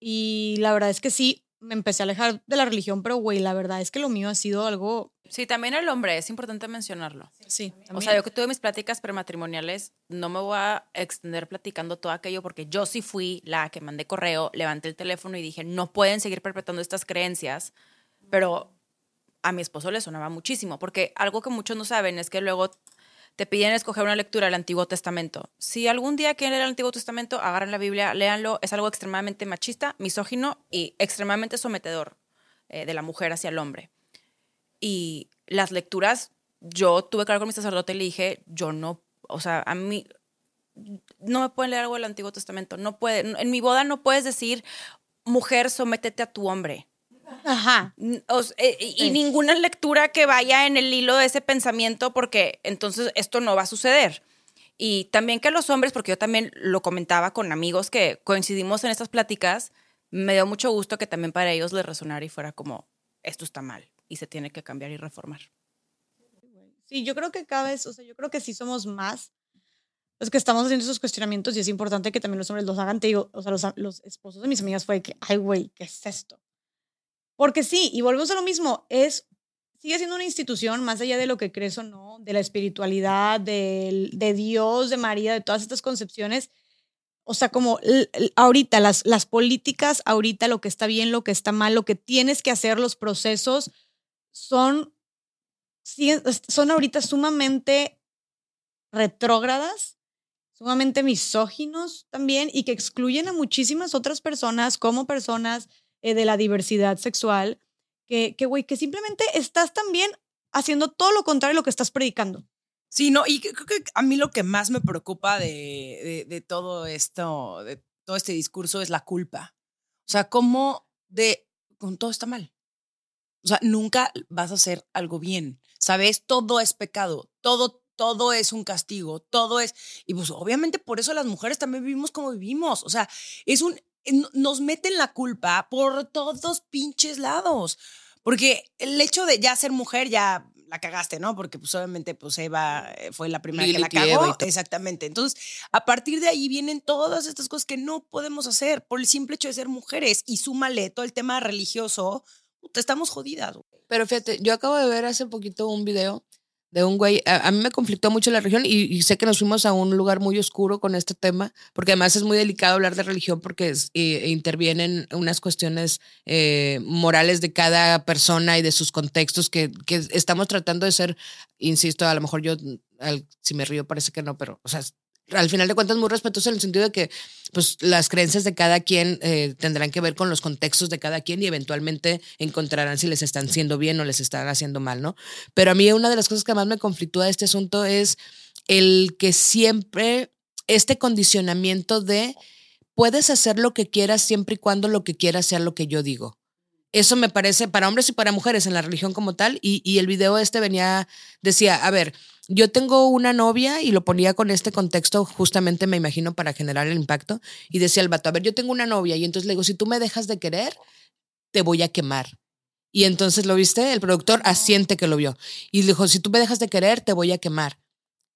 D: Y la verdad es que sí, me empecé a alejar de la religión, pero güey, la verdad es que lo mío ha sido algo,
A: Sí, también el hombre, es importante mencionarlo.
D: sí.
A: O sea, yo que tuve mis pláticas prematrimoniales, no me voy a extender platicando todo aquello porque yo sí fui la que mandé correo, levanté el teléfono y dije, no pueden seguir perpetuando estas creencias, pero a mi esposo le sonaba muchísimo, porque algo que muchos no saben es que luego te piden escoger una lectura del Antiguo Testamento. Si algún día quieren leer el Antiguo Testamento, agarren la Biblia, léanlo, es algo extremadamente machista, misógino y extremadamente sometedor eh, de la mujer hacia el hombre. Y las lecturas, yo tuve que hablar con mi sacerdote y le dije, yo no, o sea, a mí no me pueden leer algo del Antiguo Testamento. No puede, en mi boda no puedes decir, mujer, sométete a tu hombre.
D: Ajá.
A: O eh, y, y
D: Sí.
A: ninguna lectura que vaya en el hilo de ese pensamiento, porque entonces esto no va a suceder. Y también que los hombres, porque yo también lo comentaba con amigos que coincidimos en estas pláticas, me dio mucho gusto que también para ellos les resonara y fuera como, esto está mal y se tiene que cambiar y reformar.
D: Sí, yo creo que cada vez, o sea, yo creo que sí somos más los que estamos haciendo esos cuestionamientos y es importante que también los hombres los hagan. Te digo, o sea, los, los esposos de mis amigas fue que, ay, güey, ¿qué es esto? Porque sí, y volvemos a lo mismo, es, sigue siendo una institución más allá de lo que crees o no, de la espiritualidad, del- de Dios, de María, de todas estas concepciones. O sea, como ahorita, las, las políticas, ahorita lo que está bien, lo que está mal, lo que tienes que hacer, los procesos, son son ahorita sumamente retrógradas, sumamente misóginos también y que excluyen a muchísimas otras personas como personas eh, de la diversidad sexual, que, güey, que simplemente estás también haciendo todo lo contrario de lo que estás predicando.
E: Sí, no, y creo que a mí lo que más me preocupa de, de, de todo esto, de todo este discurso es la culpa. O sea, cómo de, con todo está mal. O sea, nunca vas a hacer algo bien, ¿sabes? Todo es pecado, todo, todo es un castigo, todo es, y pues obviamente por eso las mujeres también vivimos como vivimos. O sea, es un, nos meten la culpa por todos pinches lados. Porque el hecho de ya ser mujer ya la cagaste, ¿no? Porque pues obviamente pues Eva eh, fue la primera que la cagó. Exactamente. Entonces, a partir de ahí vienen todas estas cosas que no podemos hacer por el simple hecho de ser mujeres. Y súmale todo el tema religioso, puta, estamos jodidas.
B: Pero fíjate, yo acabo de ver hace poquito un video de un güey, a, a mí me conflictó mucho la religión y, sé que nos fuimos a un lugar muy oscuro con este tema, porque además es muy delicado hablar de religión porque eh, intervienen unas cuestiones eh, morales de cada persona y de sus contextos que, que estamos tratando de ser, insisto, a lo mejor yo, al- si me río parece que no, pero, o sea, al final de cuentas muy respetuoso en el sentido de que pues las creencias de cada quien eh, tendrán que ver con los contextos de cada quien y eventualmente encontrarán si les están haciendo bien o les están haciendo mal, ¿no? Pero a mí una de las cosas que más me conflictúa de este asunto es el que siempre este condicionamiento de puedes hacer lo que quieras siempre y cuando lo que quieras sea lo que yo digo. Eso me parece para hombres y para mujeres en la religión como tal. Y, y el video este venía, decía, a ver, yo tengo una novia y lo ponía con este contexto justamente, me imagino, para generar el impacto. Y decía el vato, a ver, yo tengo una novia y entonces le digo, si tú me dejas de querer, te voy a quemar. Y entonces lo viste, el productor asiente que lo vio. Y le dijo, si tú me dejas de querer, te voy a quemar.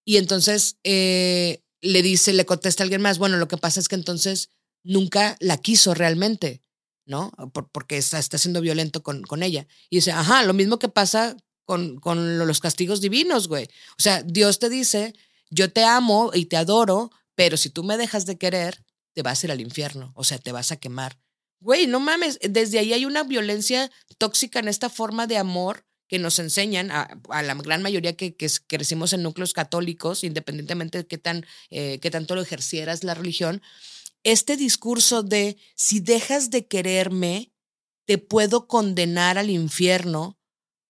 B: Y entonces eh, le dice, le contesta alguien más, bueno, lo que pasa es que entonces nunca la quiso realmente, ¿no? Por- porque está, está siendo violento con, con ella. Y dice, ajá, lo mismo que pasa con, con lo- los castigos divinos, güey. O sea, Dios te dice, yo te amo y te adoro, pero si tú me dejas de querer, te vas a ir al infierno, o sea, te vas a quemar. Güey, no mames, desde ahí hay una violencia tóxica en esta forma de amor que nos enseñan a, la gran mayoría que, que crecimos en núcleos católicos, independientemente de qué, tan, eh, qué tanto lo ejercieras la religión, este discurso de si dejas de quererme, te puedo condenar al infierno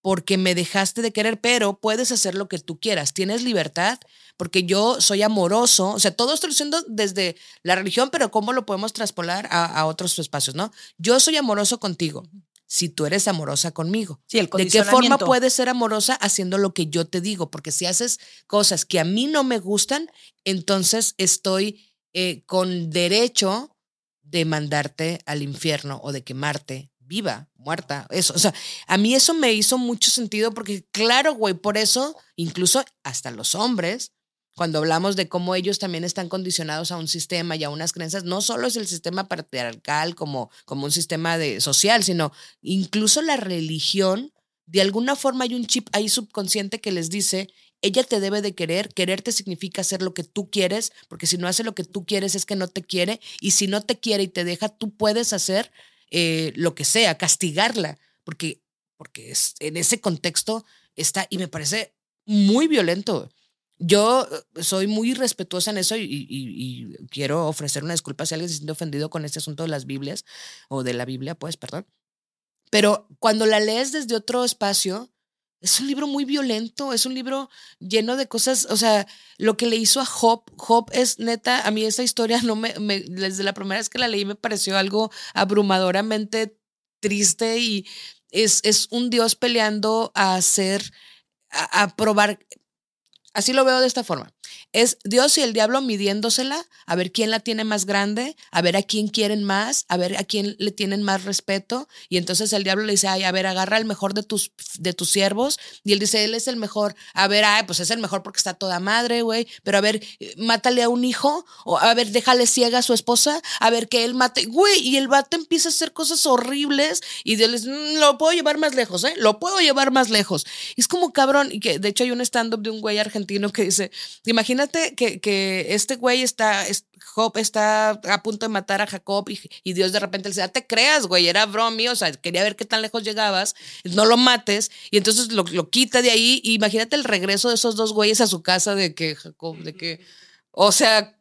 B: porque me dejaste de querer, pero puedes hacer lo que tú quieras, tienes libertad, porque yo soy amoroso, o sea, todo estoy diciendo desde la religión, pero cómo lo podemos traspolar a, a otros espacios, ¿no? Yo soy amoroso contigo, si tú eres amorosa conmigo.
E: Sí, el
B: ¿De qué forma puedes ser amorosa haciendo lo que yo te digo? Porque si haces cosas que a mí no me gustan, entonces estoy eh, con derecho de mandarte al infierno o de quemarte viva, muerta, eso. O sea, a mí eso me hizo mucho sentido porque, claro, güey, por eso, incluso hasta los hombres, cuando hablamos de cómo ellos también están condicionados a un sistema y a unas creencias, no solo es el sistema patriarcal como, como un sistema de, social, sino incluso la religión, de alguna forma hay un chip ahí subconsciente que les dice, ella te debe de querer, quererte significa hacer lo que tú quieres, porque si no hace lo que tú quieres es que no te quiere, y si no te quiere y te deja, tú puedes hacer eh, lo que sea, castigarla, porque, porque es, en ese contexto está, y me parece muy violento. Yo eh, soy muy respetuosa en eso y, y- quiero ofrecer una disculpa si alguien se siente ofendido con este asunto de las Biblias, o de la Biblia, pues, perdón. Pero cuando la lees desde otro espacio, es un libro muy violento, es un libro lleno de cosas, o sea, lo que le hizo a Job, Job es neta, a mí esa historia no me, desde la primera vez que la leí me pareció algo abrumadoramente triste y es, es un Dios peleando a hacer, a probar, así lo veo de esta forma. Es Dios y el diablo midiéndosela, a ver quién la tiene más grande, a ver a quién quieren más, a ver a quién le tienen más respeto. Y entonces el diablo le dice, ay, a ver, agarra el mejor de tus, de tus siervos. Y él dice, él es el mejor. A ver, ay, pues es el mejor porque está toda madre, güey. Pero a ver, mátale a un hijo. O a ver, déjale ciega a su esposa. A ver, que él mate. Güey, y el vato empieza a hacer cosas horribles. Y Dios les, "Mm, lo puedo llevar más lejos, ¿eh? Lo puedo llevar más lejos. Es como cabrón. Y que de hecho hay un stand-up de un güey argentino que dice, imagínate que, que este güey está, es- Job está a punto de matar a Jacob y, y Dios de repente le dice, "Ah, te creas, güey, era bromi, o sea, quería ver qué tan lejos llegabas, no lo mates, y entonces lo, lo quita de ahí, y imagínate el regreso de esos dos güeyes a su casa de que Jacob, de que, o sea,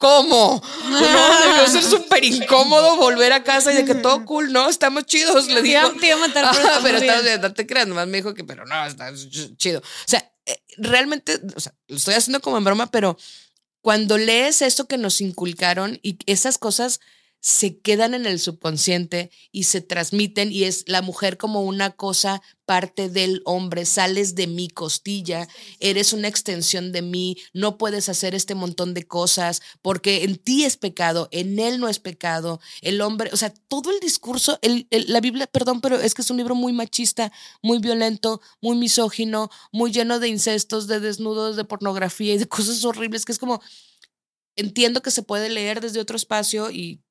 B: ¿Cómo? No, debió ser súper incómodo volver a casa y de que todo cool, ¿no? Estamos chidos, le digo.
C: te iba a matar, estamos
B: pero no te creas, nomás me dijo que, pero no, está ch- chido. O sea, realmente, o sea, lo estoy haciendo como en broma, pero cuando lees esto que nos inculcaron y esas cosas se quedan en el subconsciente y se transmiten y es la mujer como una cosa parte del hombre, sales de mi costilla, eres una extensión de mí, no puedes hacer este montón de cosas porque en ti es pecado, en él no es pecado, el hombre, o sea, todo el discurso, el- el- la Biblia, perdón, pero es que es un libro muy machista, muy violento, muy misógino, muy lleno de incestos, de desnudos, de pornografía y de cosas horribles, que es como, entiendo que se puede leer desde otro espacio y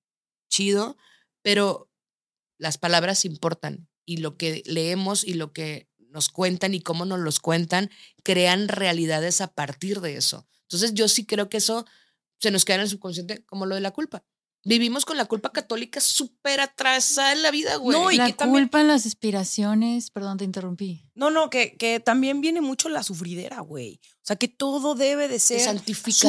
B: chido, pero las palabras importan y lo que leemos y lo que nos cuentan y cómo nos los cuentan crean realidades a partir de eso. Entonces yo sí creo que eso se nos queda en el subconsciente como lo de la culpa. Vivimos con la culpa católica súper atrasada en la vida, güey.
E: No, y
C: la
E: que también-
C: culpa en las aspiraciones, perdón, te interrumpí.
E: No, no, que, que también viene mucho la sufridera, güey. O sea, que todo debe de ser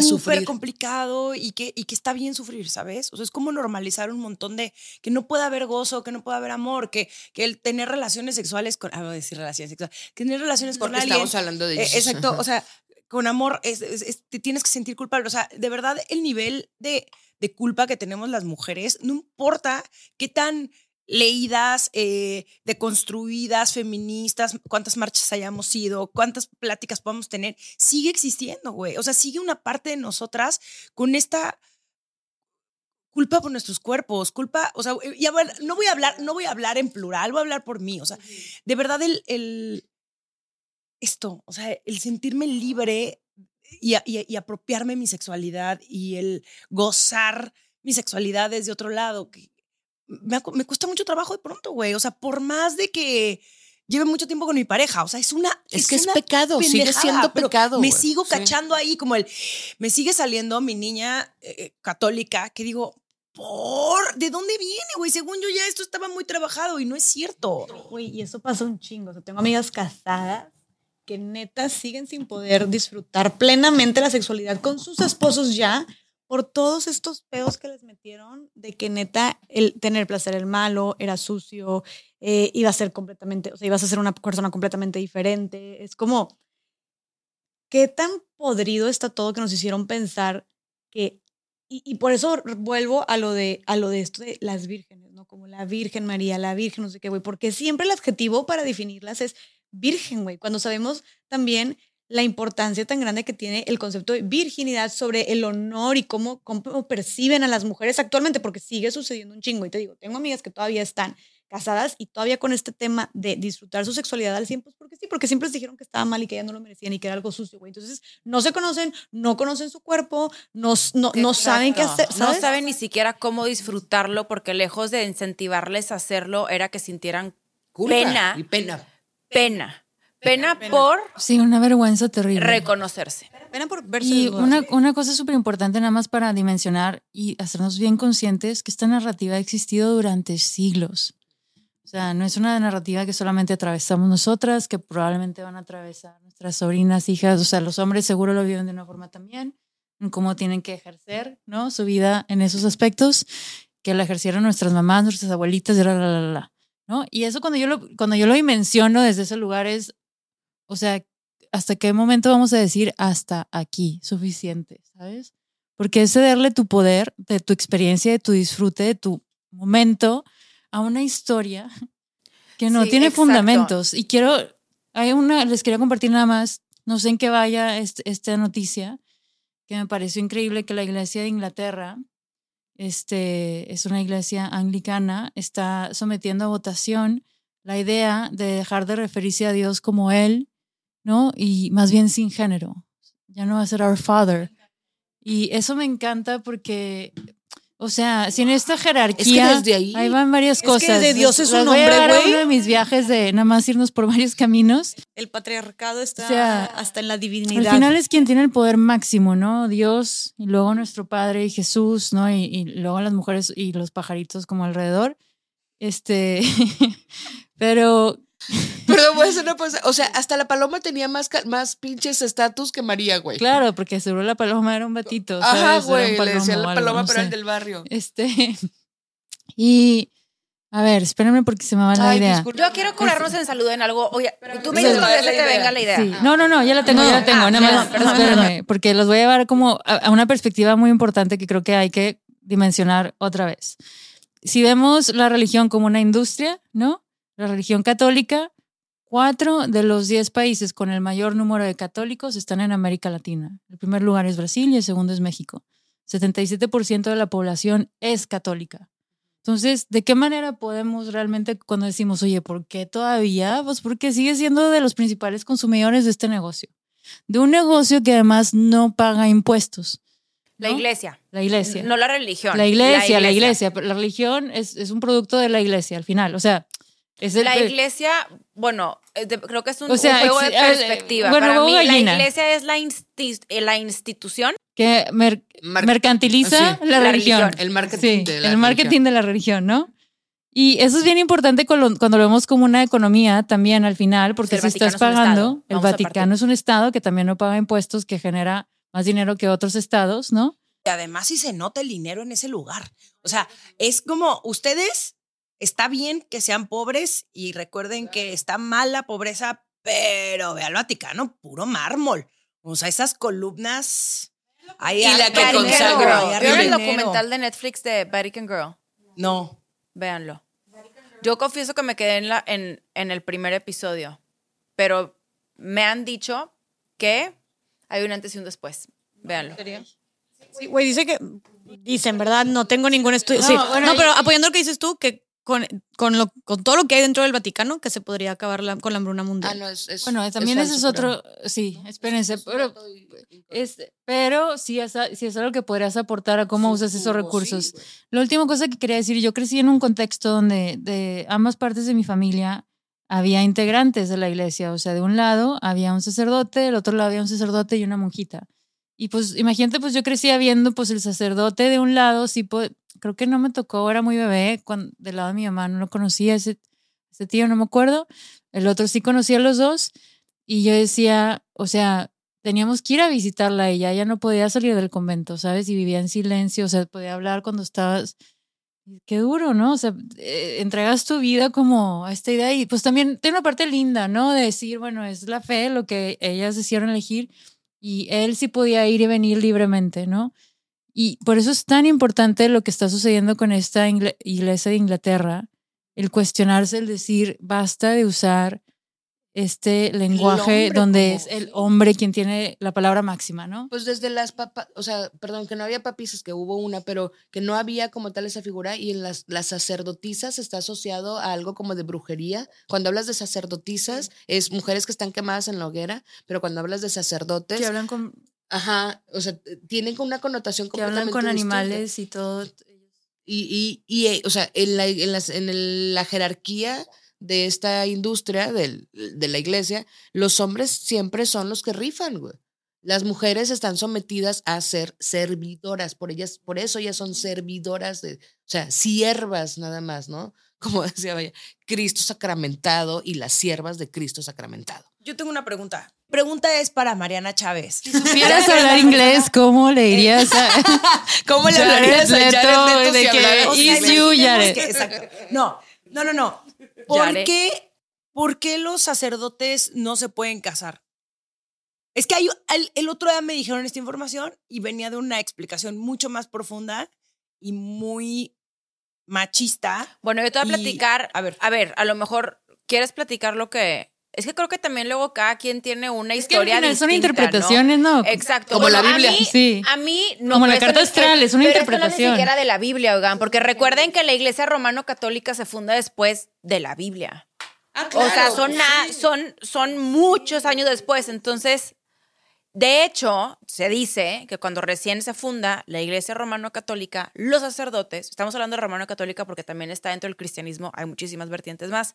E: súper complicado y que, y que está bien sufrir, ¿sabes? O sea, es como normalizar un montón de que no puede haber gozo, que no puede haber amor, que, que el tener relaciones sexuales con, ah, voy a decir relaciones sexuales, que tener relaciones
B: Porque
E: con alguien.
B: estamos hablando de
E: Eh,
B: Jesus,
E: exacto, o sea, con amor es- es- es- te tienes que sentir culpable. O sea, de verdad, el nivel de, de culpa que tenemos las mujeres, no importa qué tan leídas, eh, deconstruidas, feministas, cuántas marchas hayamos ido, cuántas pláticas podamos tener, sigue existiendo, güey. O sea, sigue una parte de nosotras con esta culpa por nuestros cuerpos, culpa, o sea, y a ver, no voy a hablar, no voy a hablar en plural, voy a hablar por mí, o sea, de verdad el, el esto, o sea, el sentirme libre y, a- y- y apropiarme mi sexualidad y el gozar mi sexualidad desde otro lado, que me, me cuesta mucho trabajo de pronto, güey, o sea, por más de que lleve mucho tiempo con mi pareja, o sea, es una...
B: Es que es pecado, sigue siendo pecado,
E: Me sigo
B: Sí.
E: cachando ahí como el... Me sigue saliendo mi niña eh, católica que digo, ¿por? ¿De dónde viene, güey? Según yo ya esto estaba muy trabajado y no es cierto.
D: Güey, y eso pasa un chingo. O sea, tengo amigas casadas que neta siguen sin poder disfrutar plenamente la sexualidad con sus esposos ya por todos estos pedos que les metieron de que neta el tener placer el malo era sucio, eh, iba a ser completamente, o sea, ibas a ser una persona completamente diferente. Es como, qué tan podrido está todo que nos hicieron pensar que y, por eso vuelvo a lo de a lo de esto de las vírgenes, ¿no? Como la Virgen María, la Virgen, no sé qué, güey, porque siempre el adjetivo para definirlas es virgen, güey, cuando sabemos también la importancia tan grande que tiene el concepto de virginidad sobre el honor y cómo, cómo perciben a las mujeres actualmente, porque sigue sucediendo un chingo. Y te digo, tengo amigas que todavía están casadas y todavía con este tema de disfrutar su sexualidad al 100, pues porque sí, porque siempre les dijeron que estaba mal y que ya no lo merecían y que era algo sucio, güey. Entonces, no se conocen, no conocen su cuerpo, no, no, no saben qué hacer.
A: No
D: ¿sabes?
A: saben ni siquiera cómo disfrutarlo porque lejos de incentivarles a hacerlo era que sintieran
B: Culpa
A: Pena.
B: Y pena.
A: Pena. Pena, por
C: Sí, una vergüenza terrible.
A: reconocerse.
D: Pena por verse
C: Y una, una cosa súper importante nada más para dimensionar y hacernos bien conscientes que esta narrativa ha existido durante siglos. O sea, no es una narrativa que solamente atravesamos nosotras, que probablemente van a atravesar nuestras sobrinas, hijas, o sea, los hombres seguro lo viven de una forma también, en cómo tienen que ejercer, ¿no? Su vida en esos aspectos, que la ejercieron nuestras mamás, nuestras abuelitas, y la, la, la, la, ¿no? Y eso cuando yo lo, cuando yo lo dimensiono desde ese lugar es, o sea, ¿hasta qué momento vamos a decir hasta aquí, suficiente, ¿sabes? Porque es cederle tu poder, de tu experiencia, de tu disfrute, de tu momento a una historia que no
A: Sí,
C: tiene
A: exacto.
C: fundamentos. Y quiero, hay una, les quería compartir nada más, no sé en qué vaya este- esta noticia, que me pareció increíble que la iglesia de Inglaterra, este, es una iglesia anglicana, está sometiendo a votación la idea de dejar de referirse a Dios como Él, ¿no? Y más bien sin género. Ya no va a ser Our Father. Y eso me encanta porque, o sea, si en esta jerarquía
B: desde ahí-
C: ahí van varias
D: que
C: cosas.
D: de Dios es un
C: a
D: güey.
C: uno de mis viajes de nada más irnos por varios caminos.
D: El patriarcado está
C: O sea,
D: hasta en la
C: Al
D: divinidad.
C: final es quien tiene el poder máximo, ¿no? Dios y luego nuestro Padre y Jesús, ¿no? Y, y luego las mujeres y los pajaritos como alrededor. Este, pero
B: Pero voy a hacer una cosa. O sea, hasta la paloma tenía más, más pinches estatus que María, güey.
C: claro, porque seguro la paloma era un batito.
B: Ajá,
C: ¿sabes? Era un
B: güey. Le decían la
C: algo,
B: paloma,
C: no
B: pero el
C: sé.
B: del barrio.
C: Este, y a ver, espérenme porque se me va la
B: Ay,
C: idea.
B: disculpa.
A: Yo quiero curarnos en salud en algo. Oye, tú me dices
B: la
A: se te venga la idea.
C: Sí. No, no, no, ya la tengo,
A: No.
C: ya la tengo.
A: Ah,
C: nada más,
A: perdón,
C: espérenme, porque los voy a llevar como a, a una perspectiva muy importante que creo que hay que dimensionar otra vez. Si vemos la religión como una industria, ¿no? La religión católica, cuatro de los diez países con el mayor número de católicos están en América Latina. El primer lugar es Brasil y el segundo es México. 77% de la población es católica. Entonces, ¿de qué manera podemos realmente cuando decimos, oye, ¿por qué todavía? Pues porque sigue siendo de los principales consumidores de este negocio. De un negocio que además no paga impuestos.
A: La iglesia.
C: La iglesia.
A: No la religión.
C: La iglesia, la iglesia. La religión es, es un producto de la iglesia al final. O sea, es el,
A: La iglesia, bueno, eh, de- creo que es un,
C: O sea,
A: un juego de perspectiva.
C: bueno,
A: Para mí,
C: gallina.
A: la iglesia es la, insti- eh, la institución.
C: que mer-
B: Mar-
C: mercantiliza
B: Sí,
C: la,
A: la
C: religión.
A: religión.
B: El marketing
C: Sí,
B: de la
C: el marketing
B: religión.
C: de la religión, ¿no? Y eso es bien importante cuando, cuando lo vemos como una economía también al final, porque
A: el
C: si estás
A: Vaticano
C: pagando, el Vaticano es un estado que también no paga impuestos, que genera más dinero que otros estados, ¿no?
E: Y además sí se nota el dinero en ese lugar. O sea, es como ustedes, está bien que sean pobres y recuerden que está mal la pobreza, pero ve al Vaticano, puro mármol. O sea, esas columnas. Ahí
B: Y la que consagra.
A: ¿Vieron el documental de Netflix de Vatican Girl?
E: No.
A: Véanlo. Yo confieso que me quedé en, la, en, en el primer episodio, pero me han dicho que hay un antes y un después. Véanlo.
D: Sí, güey, dice que. Dicen, ¿verdad? No tengo ningún estudio.
C: No,
D: sí.
C: bueno,
D: no, pero apoyando lo que dices tú, que con, con, lo, con todo lo que hay dentro del Vaticano, que se podría acabar la- con la hambruna
B: Ah,
D: mundial.
B: no, es, es-
C: Bueno, también ese es otro, sí, espérense, pero, es, pero sí es, sí es algo que podrías aportar a cómo usas esos recursos. La última cosa que quería decir, yo crecí en un contexto donde de ambas partes de mi familia había integrantes de la iglesia, o sea, de un lado había un sacerdote, del otro lado había un sacerdote y una monjita. Y pues imagínate, pues yo crecía viendo pues el sacerdote de un lado, sí, pues, creo que no me tocó, era muy bebé, cuando, del lado de mi mamá no lo conocía, ese, ese tío no me acuerdo, el otro sí conocía a los dos, y yo decía, o sea, teníamos que ir a visitarla a ella, ella no podía salir del convento, ¿sabes? Y vivía en silencio, o sea, podía hablar cuando estabas... Qué duro, ¿no? O sea, eh, entregas tu vida como a esta idea y pues también tiene una parte linda, ¿no? De decir, bueno, es la fe lo que ellas decidieron elegir y él sí podía ir y venir libremente, ¿no? Y por eso es tan importante lo que está sucediendo con esta iglesia de Inglaterra, el cuestionarse, el decir, basta de usar este lenguaje donde
E: como-
C: es el hombre quien tiene la palabra máxima, ¿no?
B: Pues desde las papas, o sea, perdón, que no había papisas, que hubo una, pero que no había como tal esa figura y en las, las sacerdotisas está asociado a algo como de brujería. Cuando hablas de sacerdotisas, es mujeres que están quemadas en la hoguera, pero cuando hablas de sacerdotes,
C: Que hablan con,
B: ajá, o sea, tienen una connotación
C: que hablan con
B: distinta.
C: animales y todo.
B: Y, y, y, eh, o sea, en la, en las- en el- la jerarquía de esta industria del- de la iglesia, los hombres siempre son los que rifan, güey. Las mujeres están sometidas a ser servidoras, por ellas, por eso ellas son servidoras de, o sea, siervas nada más, ¿no? Como decía, vaya, Cristo sacramentado y las siervas de Cristo sacramentado.
E: Yo tengo una pregunta. Pregunta es para Mariana Chávez.
C: Si supieras hablar inglés, ¿cómo le dirías a
B: ¿Cómo le hablarías a Jared Leto
C: de
B: si
C: que
B: hablara-
E: O sea,
C: is you,
E: imaginemos
C: Jared?
E: que- exacto. No, no, no, no. ¿Por qué, ¿Por qué los sacerdotes no se pueden casar? Es que hay, el, el otro día me dijeron esta información y venía de una explicación mucho más profunda y muy machista.
A: Bueno, yo te voy a
E: Y-
A: platicar.
E: a ver.
A: a ver, a lo mejor quieres platicar lo que. Es que creo que también luego cada quien tiene una
C: Es que al
A: historia
C: final son
A: distinta, ¿no?
C: interpretaciones, ¿no?
A: Exacto.
B: Como la
A: a
B: Biblia.
A: mí-
C: Sí.
A: A mí no.
C: Como la
A: esto
C: carta
A: no
C: astral, es una
A: pero esto
C: interpretación.
A: no es ni siquiera de la Biblia, oigan, porque recuerden que la iglesia romano-católica se funda después de la Biblia. o sea, son, son, son muchos años después. Entonces, de hecho, se dice que cuando recién se funda la iglesia romano-católica, los sacerdotes, estamos hablando de romano-católica porque también está dentro del cristianismo, hay muchísimas vertientes más,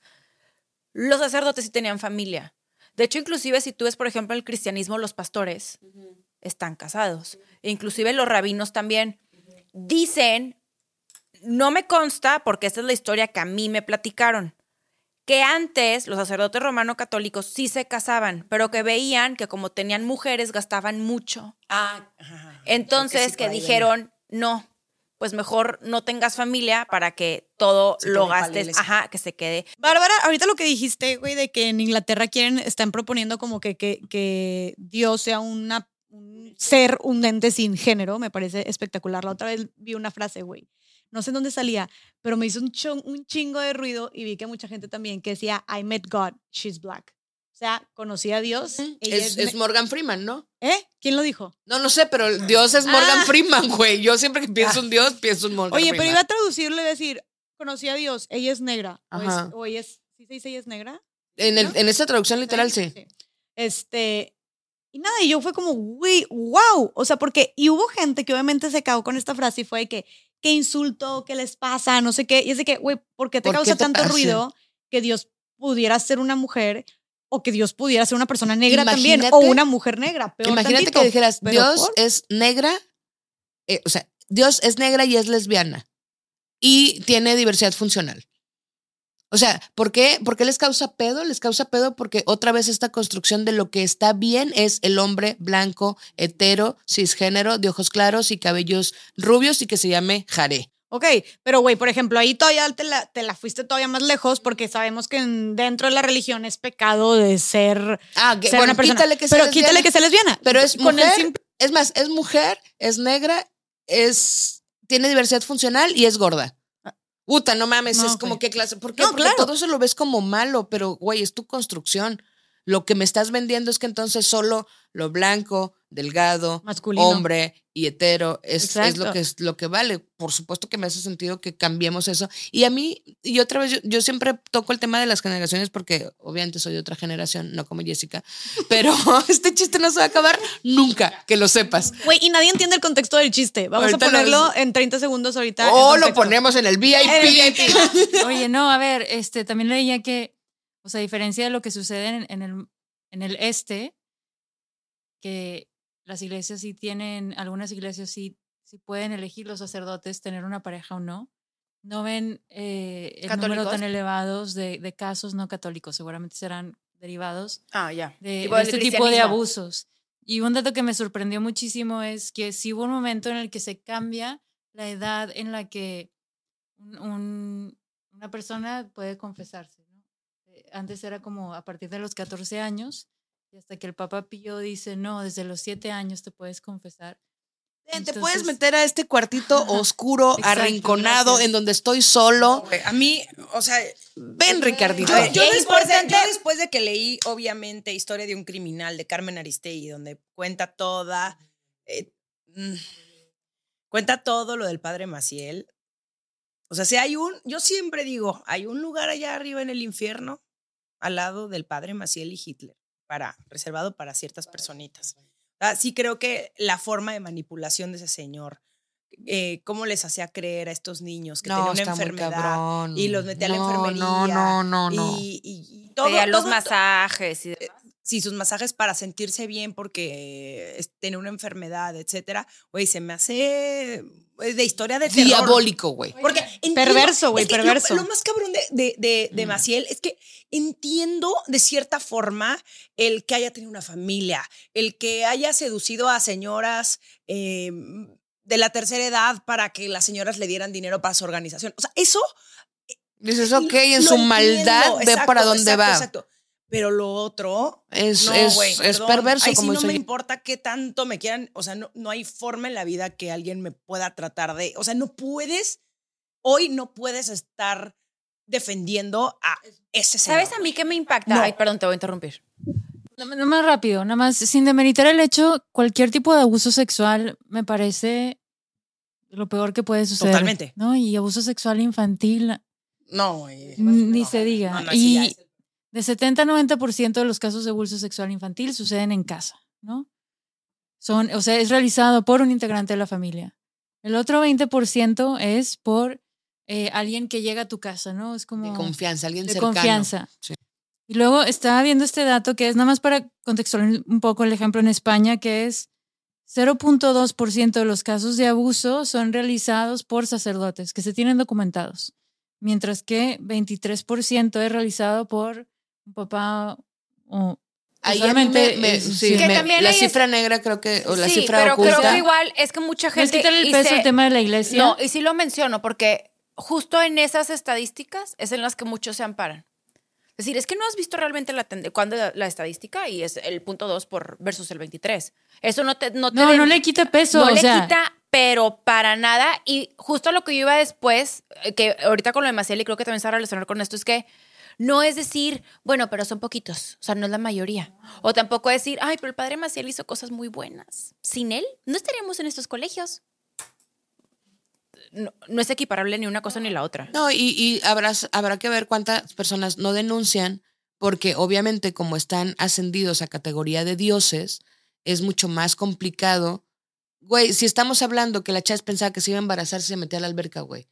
A: los sacerdotes sí tenían familia. De hecho, inclusive si tú ves, por ejemplo, el cristianismo, los pastores están casados. E inclusive los rabinos también. Dicen, no me consta, porque esta es la historia que a mí me platicaron, que antes los sacerdotes romano-católicos sí se casaban, pero que veían que como tenían mujeres gastaban mucho.
E: Ah,
A: Entonces
E: sí,
A: que dijeron, no, pues mejor no tengas familia para que todo
E: Se
A: lo gastes, ajá, que se quede.
D: Bárbara, ahorita lo que dijiste, güey, de que en Inglaterra quieren, están proponiendo como que, que, que Dios sea una, un ser, un ente sin género, me parece espectacular. La otra vez vi una frase, güey. No sé en dónde salía, pero me hizo un, chon- un chingo de ruido y vi que mucha gente también que decía, I met God, she's black. Sea, conocí a Dios.
B: Es, Morgan Freeman, ¿no?
D: ¿Eh? ¿Quién lo dijo?
B: No, no sé, pero Dios es Morgan
D: Ah.
B: Freeman, güey. Yo siempre que pienso en Dios, pienso en Morgan
D: Oye,
B: Freeman.
D: pero iba a traducirle y decir, conocí a Dios, ella es negra. O, es-
B: Ajá.
D: o ella es, ¿sí se dice ella es negra?
B: En, el,
D: ¿no?
B: en esta traducción literal, sí.
D: Este, y nada, y yo fue como, güey, wow. O sea, porque, y hubo gente que obviamente se cagó con esta frase y fue de que, ¿qué insulto? ¿Qué les pasa? No sé qué. Y es de que, güey, ¿por qué te
B: ¿Por qué
D: causa
B: te
D: tanto
B: pasa?
D: ruido que Dios pudiera ser una mujer o que Dios pudiera ser una persona negra también o una mujer negra? Peor
B: Imagínate
D: tantito,
B: que dijeras,
D: pero
B: Dios
D: por-
B: es negra, eh, o sea, Dios es negra y es lesbiana y tiene diversidad funcional. O sea, ¿por qué? ¿por qué les causa pedo? Les causa pedo porque otra vez esta construcción de lo que está bien es el hombre blanco, hetero, cisgénero, de ojos claros y cabellos rubios y que se llame Jaré.
D: Ok, pero güey, por ejemplo, ahí todavía te la, te la fuiste todavía más lejos porque sabemos que en- dentro de la religión es pecado de ser,
B: Ah, que-
D: ser
B: bueno,
D: una persona.
B: quítale que
D: pero
B: lesbiana.
D: quítale que sea lesbiana.
B: Pero es
D: Con el
B: mujer,
D: simple-
B: es más, es mujer, es negra, es tiene diversidad funcional y es gorda. Puta, no mames,
D: No,
B: es como qué clase. ¿Por qué?
D: No,
B: Porque
D: claro.
B: todo eso lo ves como malo, pero güey, es tu construcción. Lo que me estás vendiendo es que entonces solo lo blanco, delgado,
D: Masculino.
B: hombre y hetero es, es lo que es lo que vale. Por supuesto que me hace sentido que cambiemos eso. Y a mí, y otra vez, yo, yo siempre toco el tema de las generaciones porque obviamente soy de otra generación, no como Jessica. Pero este chiste no se va a acabar nunca, que lo sepas.
D: Güey, y nadie entiende el contexto del chiste. Vamos
B: Ahorita
D: a ponerlo
B: lo-
D: en 30 segundos ahorita.
B: O lo ponemos en el VIP.
C: Oye, no, a ver, este, también leía que, o sea, a diferencia de lo que sucede en, en el, en el este, que las iglesias sí tienen, algunas iglesias sí, sí pueden elegir los sacerdotes tener una pareja o no. No ven eh, el número tan elevados de, de casos no católicos, seguramente serán derivados
A: Ah, ya.
C: de, este tipo de abusos. Y un dato que me sorprendió muchísimo es que sí hubo un momento en el que se cambia la edad en la que un- un- una persona puede confesarse. Antes era como a partir de los 14 años y hasta que el Papa Pío dice, no, desde los 7 años te puedes confesar.
B: Te
C: Entonces-
B: puedes meter a este cuartito oscuro,
C: Exacto,
B: arrinconado,
C: gracias.
B: en donde estoy solo.
E: A mí, o sea,
B: Ven, Ricardito.
E: Yo, yo
A: Es
E: después de, yo después de que leí, obviamente, Historia de un criminal de Carmen Aristegui, donde cuenta toda, eh, mm, cuenta todo lo del padre Maciel. O sea, si hay un, yo siempre digo, hay un lugar allá arriba en el infierno, al lado del padre Maciel y Hitler, para, reservado para ciertas personitas. Ah, sí creo que la forma de manipulación de ese señor, eh, cómo les hacía creer a estos niños que tenían una enfermedad y los metía a la
B: No,
E: enfermería.
B: No, no, no, no.
E: Y, y- y todo,
A: Pedía los
E: todo-
A: masajes y demás.
E: Sí, sus masajes para sentirse bien porque es- tiene una enfermedad, etcétera. Güey, se me hace eh, de historia de terror.
B: Diabólico, güey.
E: Porque entiendo-
D: Perverso, güey,
E: es que lo-
D: perverso.
E: Lo, más cabrón de, de, de, de
B: Mm.
E: Maciel es que entiendo de cierta forma el que haya tenido una familia, el que haya seducido a señoras eh, de la tercera edad para que las señoras le dieran dinero para su organización. O sea, eso
B: Dices, ok, en su
E: entiendo,
B: maldad ve
E: exacto,
B: para dónde
E: exacto,
B: va.
E: exacto. Pero lo otro
B: Es,
E: no,
B: es, es perverso
E: Ahí sí
B: como
E: no
B: soy.
E: me importa qué tanto me quieran, o sea, no, no hay forma en la vida que alguien me pueda tratar de, o sea, no puedes, hoy no puedes estar defendiendo a ese señor.
A: ¿Sabes a mí qué me impacta?
E: No.
A: Ay, perdón, te voy a interrumpir.
C: Nada más rápido, nada más, sin demeritar el hecho, cualquier tipo de abuso sexual me parece lo peor que puede suceder.
E: Totalmente.
C: ¿no? Y abuso sexual infantil,
E: No, güey.
C: ni
E: no,
C: se diga.
E: no,
C: y de 70 a 90% de los casos de abuso sexual infantil suceden en casa, ¿no? Son, o sea, es realizado por un integrante de la familia. El otro 20% es por eh, alguien que llega a tu casa, ¿no? Es como
B: De confianza, alguien
C: de
B: cercano.
C: confianza.
B: Sí.
C: Y luego estaba viendo este dato que es nada más para contextualizar un poco el ejemplo en España, que es 0.2% de los casos de abuso son realizados por sacerdotes que se tienen documentados, mientras que 23% es realizado por un papá o
B: Ahí
C: usualmente
B: me- me- sí.
A: Que
B: me-
A: también
B: la
A: ahí es-
B: cifra negra creo que, o la
A: sí,
B: cifra
A: pero
B: oculta.
A: creo que igual es que mucha
C: No es
A: gente...
C: quitarle el
A: y
C: peso
A: se-
C: al tema de la iglesia.
A: No, y sí lo menciono porque justo en esas estadísticas es en las que muchos se amparan. Es decir, es que no has visto realmente la cuando la, la estadística y es el punto 2 por versus el 23. Eso no te no te
C: no, no le quita peso.
A: no
C: o
A: le
C: sea,
A: quita, pero para nada. Y justo lo que yo iba después, eh, que ahorita con lo de Maciel, y creo que también se va a relacionar con esto, es que no es decir, bueno, pero son poquitos, o sea, no es la mayoría. O tampoco decir, ay, pero el padre Maciel hizo cosas muy buenas. Sin él, no estaríamos en estos colegios. No, es equiparable ni una cosa ni la otra.
B: No, y, y habrá, habrá que ver cuántas personas no denuncian, porque obviamente como están ascendidos a categoría de dioses, es mucho más complicado. Güey, si estamos hablando que la Chas pensaba que se iba a embarazar, se metía a la alberca, güey.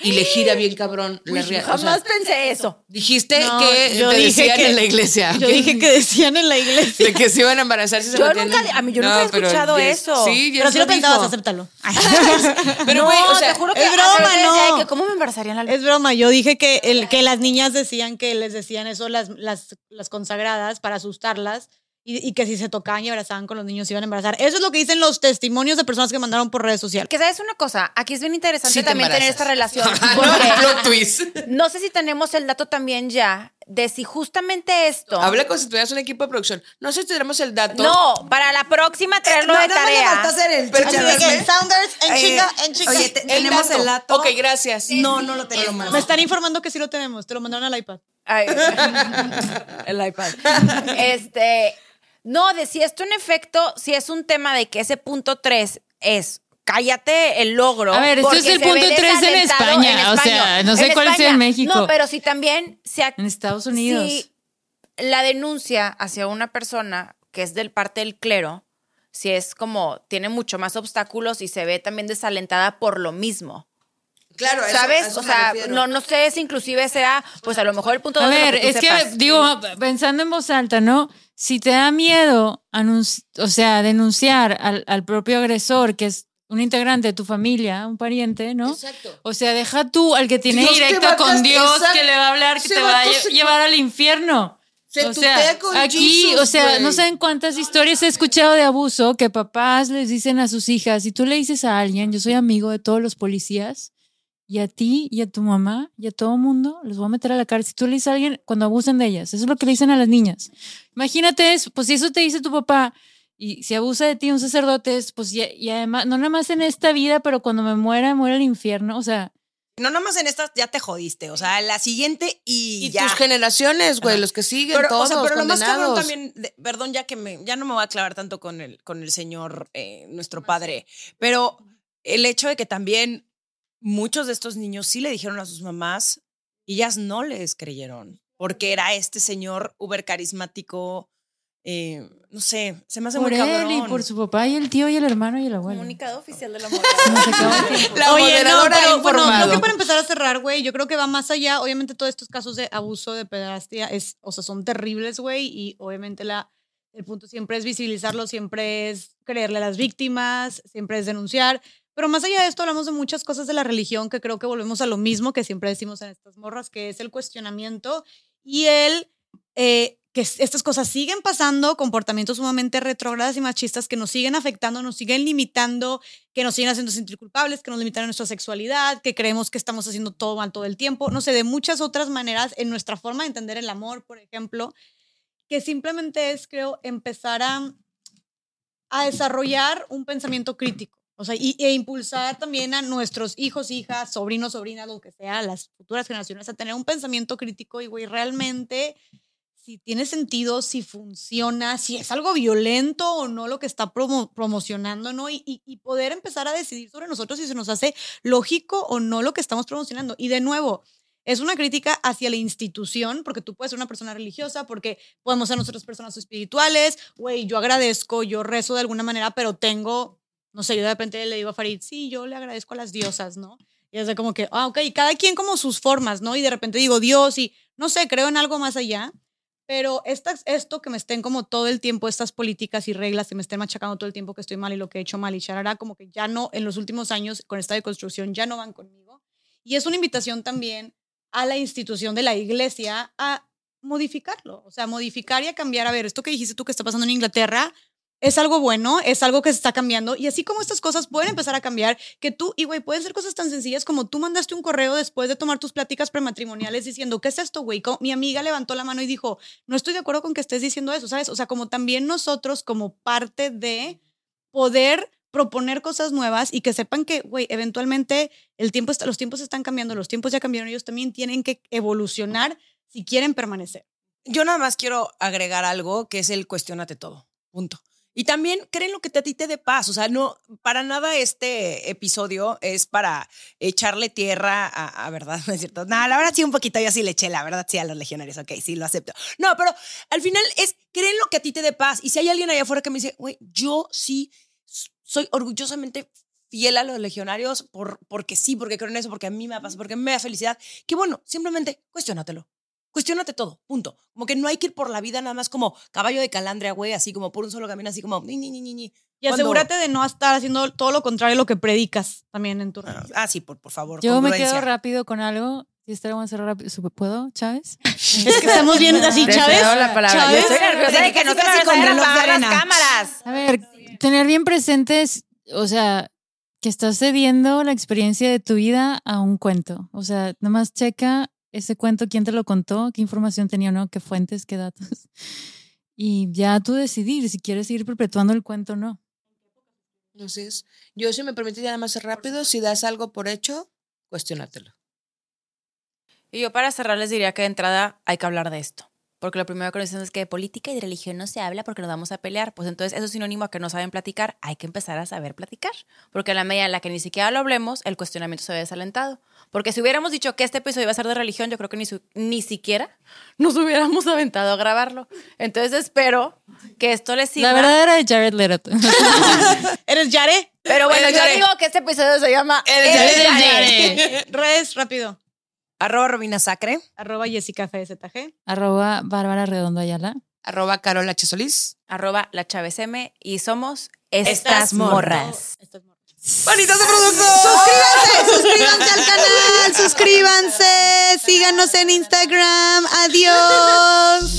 B: Y le gira bien cabrón. la o sea,
A: Jamás pensé eso.
B: dijiste
D: No,
B: que
D: yo
B: te
D: dije
B: decían
D: que-
B: en la iglesia.
D: Yo dije que decían en la iglesia.
B: De que se iban a embarazar si se
A: Yo nunca-
B: en-
A: a mí yo nunca he escuchado eso.
B: Sí, Jess
D: Pero si lo
B: dijo.
D: pensabas, acéptalo.
B: Pero,
A: no,
B: güey, o sea,
A: te juro que
D: es broma, no.
A: que ¿Cómo me embarazarían la
D: Es broma, yo dije que, el, que las niñas decían que les decían eso las, las, las consagradas para asustarlas y, y que si se tocaban y abrazaban con los niños se iban a embarazar. Eso es lo que dicen los testimonios de personas que mandaron por redes sociales.
A: Que sabes una cosa, aquí es bien interesante
B: Sí te
A: también tener esta relación.
B: no, plot twist.
A: no sé si tenemos el dato también ya de si justamente esto.
B: Habla como si tuvieras un equipo de producción. No sé si tenemos el dato.
A: No, para la próxima traerlo
E: No,
A: de
E: nada más le falta
A: tarea.
E: hacer el
B: Pero.
D: En Sounders, en
E: Eh,
D: chinga, en chinga.
E: Oye, te-
B: El
E: tenemos
B: dato.
E: el dato.
B: Ok, gracias.
E: No, no lo tenemos.
D: Me están informando que sí lo tenemos. Te lo mandaron al iPad.
A: Ay, el iPad. Este, no, de si esto en efecto, si es un tema de que ese punto 3 es cállate el logro.
C: A ver, esto es el punto tres en
A: desalentado
C: España, o sea, no sé cuál sea en México.
A: No, pero si también se
C: En Estados Unidos.
A: si la denuncia hacia una persona que es del parte del clero, si es como tiene mucho más obstáculos y se ve también desalentada por lo mismo.
B: Claro, eso- a
A: ¿Sabes?
B: eso
A: o sea, no, no sé si inclusive sea, pues a lo mejor el punto
C: A
A: dos de lo
C: ver, es que digo, pensando en voz alta, ¿no? Si te da miedo, o sea, denunciar al, al propio agresor, que es un integrante de tu familia, un pariente, ¿no?
B: Exacto.
C: O sea, deja tú al que tiene
B: Dios te
C: directo
B: va a
C: con Dios,
B: exacto.
C: que le va a hablar, que te va a lle- llevar al infierno.
B: Se
C: o sea,
B: con
C: aquí,
B: Jesus,
C: o sea, no
B: güey.
C: saben cuántas historias he escuchado de abuso que papás les dicen a sus hijas, si tú le dices a alguien, yo soy amigo de todos los policías, y a ti y a tu mamá y a todo mundo los voy a meter a la cárcel. Si tú le dices a alguien cuando abusan de ellas, eso es lo que le dicen a las niñas. Imagínate eso, pues si eso te dice tu papá y si abusa de ti un sacerdote, es, pues y, y además, no nada más en esta vida, pero cuando me muera, muera el infierno, o sea,
E: No, nada más en estas ya te jodiste. O sea, la siguiente y,
B: Y
E: ya.
B: tus generaciones, güey, los que siguen,
E: Pero,
B: todos
E: o sea, pero lo más cabrón
B: condenados.
E: también, de- perdón, ya que me, ya no me voy a clavar tanto con el, con el señor, eh, nuestro padre, pero el hecho de que también muchos de estos niños sí le dijeron a sus mamás y ellas no les creyeron, porque era este señor uber carismático, eh, no sé, se me hace
C: por
E: muy
C: él
E: cabrón.
C: y por su papá y el tío y el hermano y el abuelo.
A: Comunicado oficial de la
C: tiempo.
B: La moderadora ha
D: pero bueno, creo que para empezar a cerrar, güey, yo creo que va más allá. Obviamente todos estos casos de abuso, de pederastia, es, o sea, son terribles, güey, y obviamente la, el punto siempre es visibilizarlo, siempre es creerle a las víctimas, siempre es denunciar. Pero más allá de esto, hablamos de muchas cosas de la religión que creo que volvemos a lo mismo que siempre decimos en estas morras, que es el cuestionamiento y el eh, que estas cosas siguen pasando, comportamientos sumamente retrógradas y machistas que nos siguen afectando, nos siguen limitando, que nos siguen haciendo sentir culpables, que nos limitan a nuestra sexualidad, que creemos que estamos haciendo todo mal todo el tiempo, no sé, de muchas otras maneras en nuestra forma de entender el amor, por ejemplo, que simplemente es, creo, empezar a desarrollar un pensamiento crítico. O sea, y, e impulsar también a nuestros hijos, hijas, sobrinos, sobrinas, lo que sea, las futuras generaciones, a tener un pensamiento crítico y, güey, realmente si tiene sentido, si funciona, si es algo violento o no lo que está promo- promocionando, ¿no? Y, y- y poder empezar a decidir sobre nosotros si se nos hace lógico o no lo que estamos promocionando. Y de nuevo, es una crítica hacia la institución, porque tú puedes ser una persona religiosa, porque podemos ser nosotros personas espirituales, güey, yo agradezco, yo rezo de alguna manera, pero tengo, no sé, yo de repente le digo a Farid, sí, yo le agradezco a las diosas, ¿no? Y es como que, ah, ok, cada quien como sus formas, ¿no? Y de repente digo Dios y, no sé, creo en algo más allá. Pero estas, esto que me estén como todo el tiempo, estas políticas y reglas que me estén machacando todo el tiempo que estoy mal y lo que he hecho mal y charará, como que ya no, en los últimos años con esta deconstrucción ya no van conmigo. Y es una invitación también a la institución de la iglesia a modificarlo, o sea, modificar y a cambiar. A ver, esto que dijiste tú que está pasando en Inglaterra es algo bueno, es algo que se está cambiando. Y así como estas cosas pueden empezar a cambiar, que tú, y güey, pueden ser cosas tan sencillas como tú mandaste un correo después de tomar tus pláticas prematrimoniales diciendo, ¿qué es esto, güey? Mi amiga levantó la mano y dijo, no estoy de acuerdo con que estés diciendo eso, ¿sabes? O sea, como también nosotros, como parte de poder proponer cosas nuevas y que sepan que, güey, eventualmente el tiempo está, los tiempos están cambiando, los tiempos ya cambiaron, ellos también tienen que evolucionar si quieren permanecer.
E: Yo nada más quiero agregar algo que es el cuestionate todo. Punto. Y también creen lo que te, a ti te dé paz. O sea, no, para nada este episodio es para echarle tierra a, a verdad, ¿no es cierto? No, la verdad sí un poquito, yo sí le eché, la verdad sí a los legionarios, ok, sí lo acepto. No, pero al final es, creen lo que a ti te dé paz. Y si hay alguien allá afuera que me dice, güey, yo sí soy orgullosamente fiel a los legionarios por, porque sí, porque creo en eso, porque a mí me da paz, porque me da felicidad. Que bueno, simplemente cuestionatelo. Cuestiónate todo, punto. Como que no hay que ir por la vida nada más como caballo de calandria, güey, así como por un solo camino, así como ni, ni, ni, ni, ni.
D: Y asegúrate de no estar haciendo todo lo contrario a lo que predicas también en tu
E: Ah. Ah, sí, por, por favor.
C: Yo me quedo rápido con algo. Estaría bueno cerrar rápido. ¿Puedo, Chávez?
D: Es que estamos viendo así, Chávez.
A: la palabra. Yo
D: Chávez.
A: estoy nerviosa de que no te
E: Casi,
A: me
E: casi con
A: vayan a
E: reloj de
A: apagar las cámaras.
C: A ver, tener bien presentes, o sea, que estás cediendo la experiencia de tu vida a un cuento. O sea, nomás checa ese cuento, quién te lo contó, qué información tenía o no, qué fuentes, qué datos. Y ya tú decidir si quieres seguir perpetuando el cuento o no.
B: Entonces, yo si me permite ya nada más rápido, si das algo por hecho, cuestionátelo.
A: Y yo para cerrar les diría que de entrada hay que hablar de esto. Porque lo primero que nos dicen es que de política y de religión no se habla porque nos vamos a pelear. Pues entonces eso es sinónimo a que no saben platicar. Hay que empezar a saber platicar. Porque en la medida en la que ni siquiera lo hablemos, el cuestionamiento se ve desalentado. Porque si hubiéramos dicho que este episodio iba a ser de religión, yo creo que ni, su- ni siquiera nos hubiéramos aventado a grabarlo. Entonces espero que esto les sirva.
C: La verdad era de Jared Leto.
D: ¿Eres Yare?
A: Pero bueno, yo
B: Yare.
A: digo que este episodio se llama
B: Eres.
A: Yare.
D: Redes, rápido.
E: Arroba Robina Sacre.
D: Arroba Jessica FZG.
C: Arroba Bárbara Redondo Ayala.
B: Arroba Carol H. Solís.
A: Arroba la Chávez M y somos
E: Estas
A: Estas
E: morras.
A: morras.
B: ¡Manitas de producto!
D: Suscríbanse, suscríbanse al canal, suscríbanse, síganos en Instagram. Adiós.